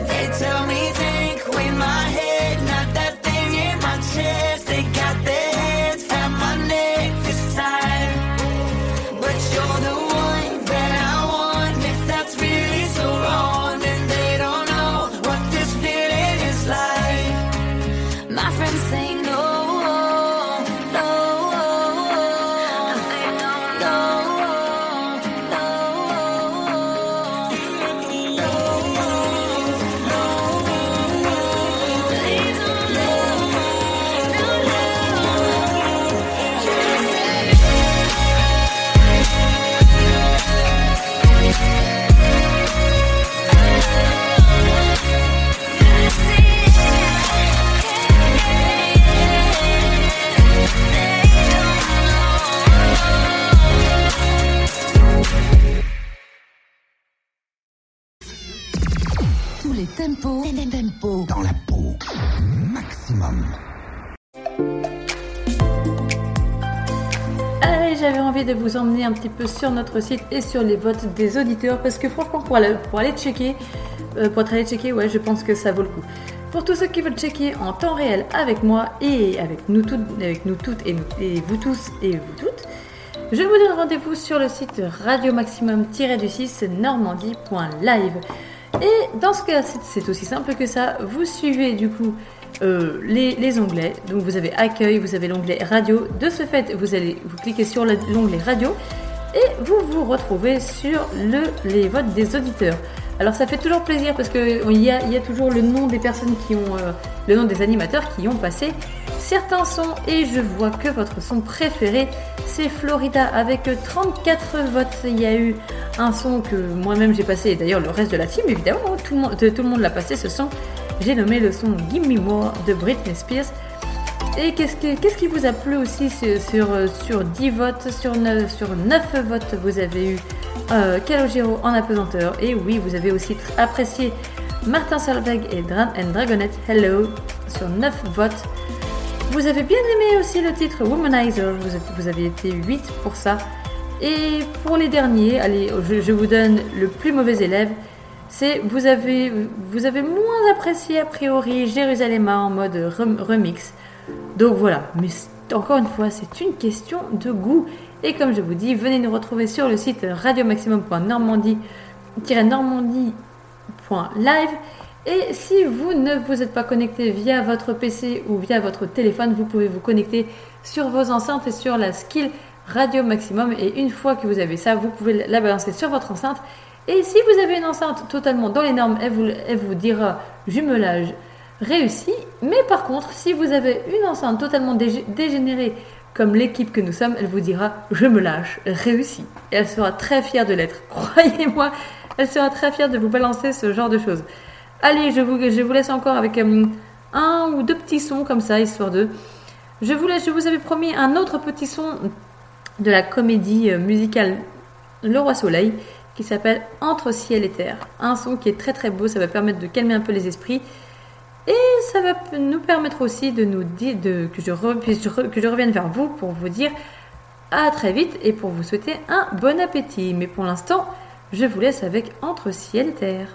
F: They tell me think with my head,
B: sur notre site et sur les votes des auditeurs parce que franchement, pour aller, pour aller checker, euh, pour être allé checker, ouais, je pense que ça vaut le coup. Pour tous ceux qui veulent checker en temps réel avec moi et avec nous toutes, avec nous toutes et, nous- et vous tous et vous toutes, je vous donne rendez-vous sur le site radio maximum-du6 normandie.live. Et dans ce cas, c'est- aussi simple que ça. Vous suivez du coup euh, les, les onglets. Donc vous avez accueil, vous avez l'onglet radio. De ce fait, vous allez vous cliquez sur le- l'onglet radio et vous vous retrouvez sur le, les votes des auditeurs. Alors ça fait toujours plaisir parce qu'il y a, y a toujours le nom des personnes qui ont, euh, le nom des animateurs qui ont passé certains sons et je vois que votre son préféré c'est Florida avec 34 votes. Il y a eu un son que moi-même j'ai passé et d'ailleurs le reste de la team évidemment, tout le monde, tout le monde l'a passé ce son. J'ai nommé le son Give Me More de Britney Spears. Et qu'est-ce, que- qu'est-ce qui vous a plu aussi sur, sur, sur 10 votes, sur 9, sur 9 votes, vous avez eu euh, Calogero en apesanteur. Et oui, vous avez aussi apprécié Martin Solveig et Dran and Dragonette Hello sur 9 votes. Vous avez bien aimé aussi le titre Womanizer, vous, vous avez été 8 pour ça. Et pour les derniers, allez, je, je vous donne le plus mauvais élève. C'est vous avez, vous avez moins apprécié a priori Jérusalem en mode rem- remix. Donc voilà, mais encore une fois, c'est une question de goût. Et comme je vous dis, venez nous retrouver sur le site radiomaximum.normandie-normandie.live. Et si vous ne vous êtes pas connecté via votre PC ou via votre téléphone, vous pouvez vous connecter sur vos enceintes et sur la skill Radio Maximum. Et une fois que vous avez ça, vous pouvez la balancer sur votre enceinte. Et si vous avez une enceinte totalement dans les normes, elle vous, elle vous dira jumelage réussi. Mais par contre, si vous avez une enceinte totalement dégé- dégénérée, comme l'équipe que nous sommes, elle vous dira je me lâche, réussi. Et elle sera très fière de l'être. Croyez-moi, elle sera très fière de vous balancer ce genre de choses. Allez, je vous, je vous laisse encore avec euh, un ou deux petits sons comme ça, histoire de. Je vous, laisse, je vous avais promis un autre petit son de la comédie euh, musicale Le Roi Soleil qui s'appelle Entre ciel et terre. Un son qui est très très beau, ça va permettre de calmer un peu les esprits. Et ça va nous permettre aussi de nous dire que, je que je revienne vers vous pour vous dire à très vite et pour vous souhaiter un bon appétit. Mais pour l'instant, je vous laisse avec Entre ciel et terre.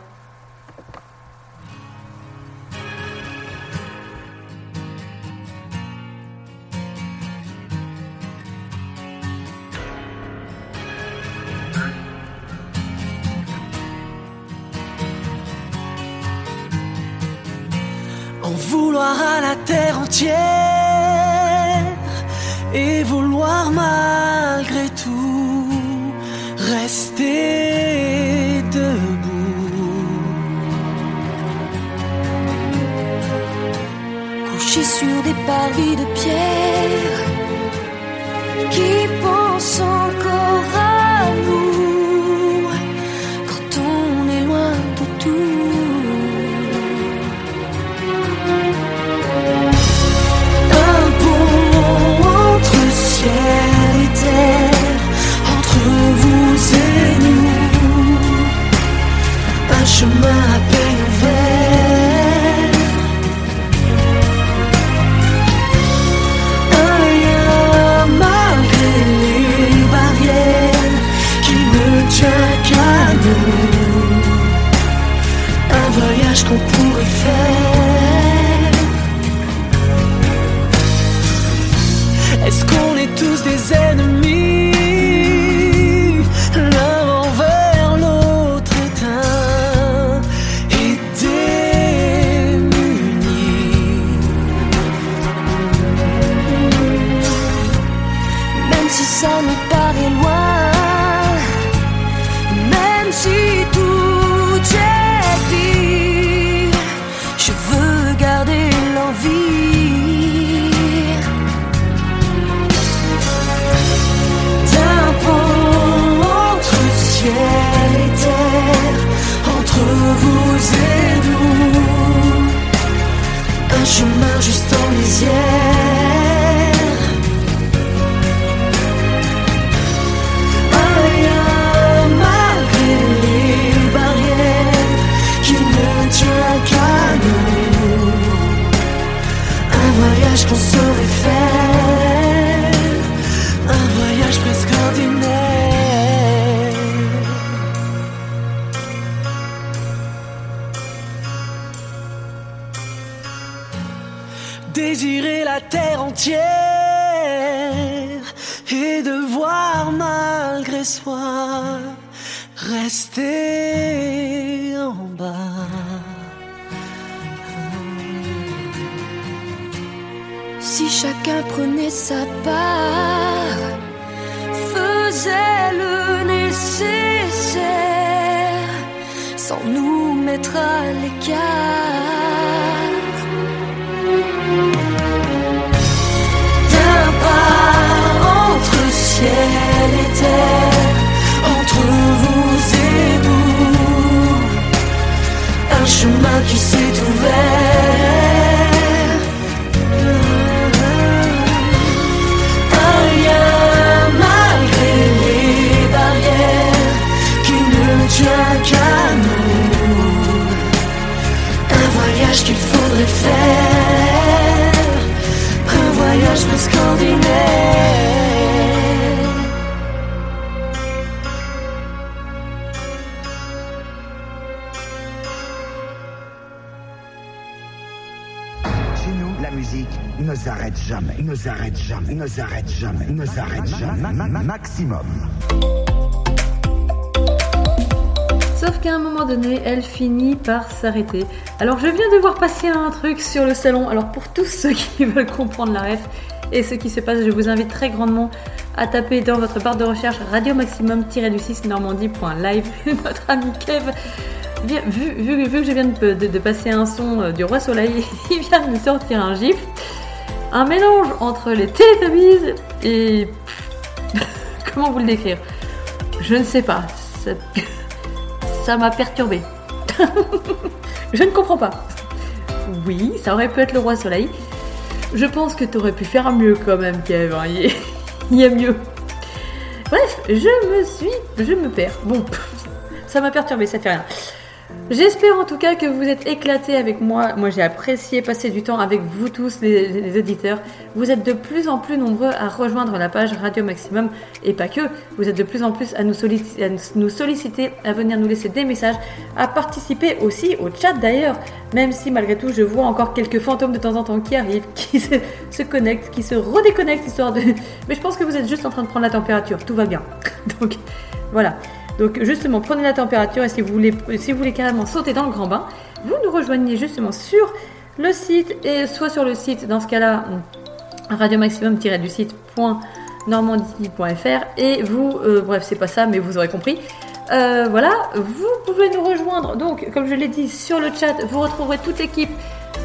B: Alors je viens de voir passer un truc sur le salon. Alors pour tous ceux qui veulent comprendre la ref et ce qui se passe, je vous invite très grandement à taper dans votre barre de recherche radio maximum-du6 normandie.live. Notre ami Kev, vu, vu- vu que je viens de, passer un son euh, du roi soleil, il vient de me sortir un gif. Un mélange entre les Teletubbies et... Comment vous le décrire? Je ne sais pas. Ça m'a perturbé. je ne comprends pas. Oui, ça aurait pu être le roi soleil. Je pense que t'aurais pu faire mieux quand même, Kev. hein. Il il y a mieux. Bref, je me suis. Je me perds. Bon, ça m'a perturbé, ça fait rien. J'espère en tout cas que vous êtes éclatés avec moi. Moi, j'ai apprécié passer du temps avec vous tous, les, auditeurs. Vous êtes de plus en plus nombreux à rejoindre la page Radio Maximum et pas que. Vous êtes de plus en plus à nous, solliciter, à nous solliciter, à venir nous laisser des messages, à participer aussi au chat d'ailleurs. Même si malgré tout, je vois encore quelques fantômes de temps en temps qui arrivent, qui se, se connectent, qui se redéconnectent histoire de. Mais je pense que vous êtes juste en train de prendre la température. Tout va bien. Donc voilà. Donc justement, prenez la température et si vous voulez, si carrément sauter dans le grand bain, vous nous rejoignez justement sur le site et soit sur le site, dans ce cas-là, radio maximum-du site.normandie.fr et vous, euh, bref, c'est pas ça, mais vous aurez compris. Euh, voilà, vous pouvez nous rejoindre. Donc, comme je l'ai dit sur le chat, vous retrouverez toute l'équipe.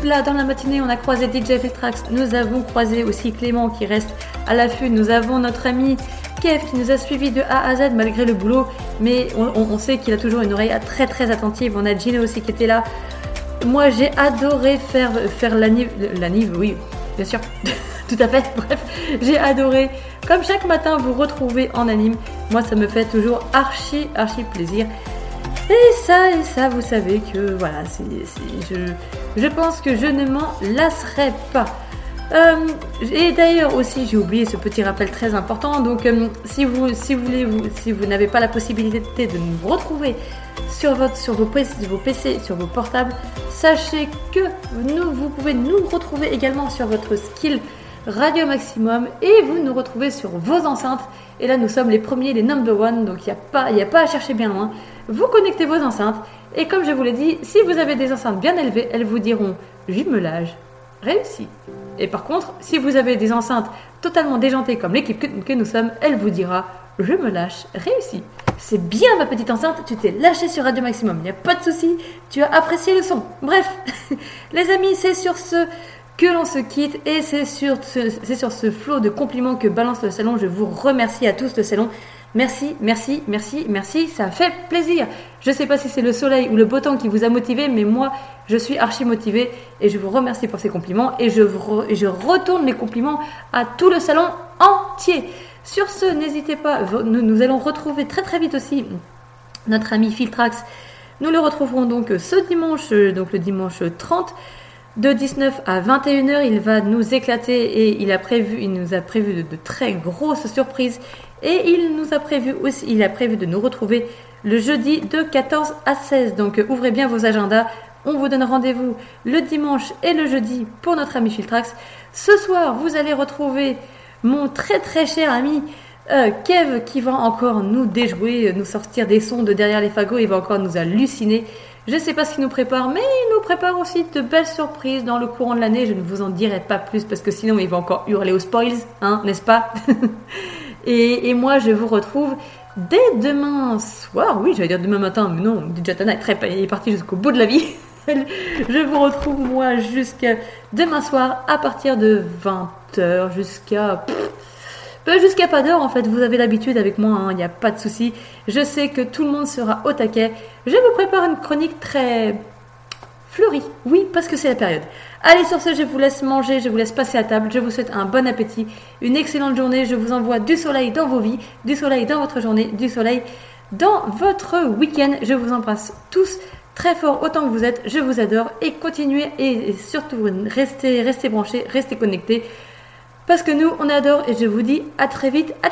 B: Là, dans la matinée, on a croisé DJ Feltrax. Nous avons croisé aussi Clément qui reste à l'affût. Nous avons notre ami Kev qui nous a suivis de A à Z malgré le boulot. Mais on, sait qu'il a toujours une oreille très très attentive. On a Gino aussi qui était là. Moi, j'ai adoré faire, faire l'anniv, oui, bien sûr, tout à fait. Bref, j'ai adoré, comme chaque matin, vous retrouver en anime. Moi, ça me fait toujours archi, archi plaisir. Et ça, et ça, vous savez que voilà, je, pense que je ne m'en lasserai pas. Euh, et d'ailleurs aussi, j'ai oublié ce petit rappel très important. Donc, euh, si vous, si vous n'avez pas la possibilité de nous retrouver sur votre, sur vos PC, sur vos portables, sachez que vous pouvez nous retrouver également sur votre skill Radio Maximum et vous nous retrouvez sur vos enceintes. Et là, nous sommes les premiers, les number one, donc il n'y a, pas- y a pas à chercher bien loin. Vous connectez vos enceintes et comme je vous l'ai dit, si vous avez des enceintes bien élevées, elles vous diront jumelage réussi. Et par contre, si vous avez des enceintes totalement déjantées comme l'équipe que, nous sommes, elle vous dira je me lâche réussi. C'est bien ma petite enceinte, tu t'es lâché sur Radio Maximum, il n'y a pas de souci, tu as apprécié le son. Bref, les amis, c'est sur ce que l'on se quitte et c'est sur ce, c'est sur ce flot de compliments que balance le salon. Je vous remercie à tous le salon. Merci, merci, merci, merci, ça fait plaisir. Je sais pas si c'est le soleil ou le beau temps qui vous a motivé, mais moi, je suis archi motivée et je vous remercie pour ces compliments et je, retourne les compliments à tout le salon entier. Sur ce, n'hésitez pas, nous, allons retrouver très très vite aussi notre ami Filtrax. Nous le retrouverons donc ce dimanche, euh, donc le dimanche 30 de 19 à 21h, il va nous éclater et il a prévu, il nous a prévu de très grosses surprises et il nous a prévu aussi, il a prévu de nous retrouver le jeudi de 14 à 16. Donc euh, ouvrez bien vos agendas. On vous donne rendez-vous le dimanche et le jeudi pour notre ami Filtrax. Ce soir, vous allez retrouver mon très très cher ami euh, Kev qui va encore nous déjouer, nous sortir des sons de derrière les fagots, il va encore nous halluciner. Je ne sais pas ce qu'il nous prépare, mais il nous prépare aussi de belles surprises dans le courant de l'année. Je ne vous en dirai pas plus parce que sinon il va encore hurler aux spoils, hein, n'est-ce pas? et, moi, je vous retrouve dès demain soir. Oui, j'allais dire demain matin, mais non, Jatana est, très, est parti jusqu'au bout de la vie. je vous retrouve moi jusqu'à demain soir à partir de 20h jusqu'à ben, jusqu'à pas d'heure en fait. Vous avez l'habitude avec moi, il n'y a pas de souci. Je sais que tout le monde sera au taquet. Je vous prépare une chronique très fleurie. Oui, parce que c'est la période. Allez sur ce, je vous laisse manger, je vous laisse passer à table. Je vous souhaite un bon appétit, une excellente journée. Je vous envoie du soleil dans vos vies, du soleil dans votre journée, du soleil dans votre week-end. Je vous embrasse tous très fort autant que vous êtes. Je vous adore et continuez et surtout restez, restez branchés, restez connectés parce que nous on adore et je vous dis à très vite. À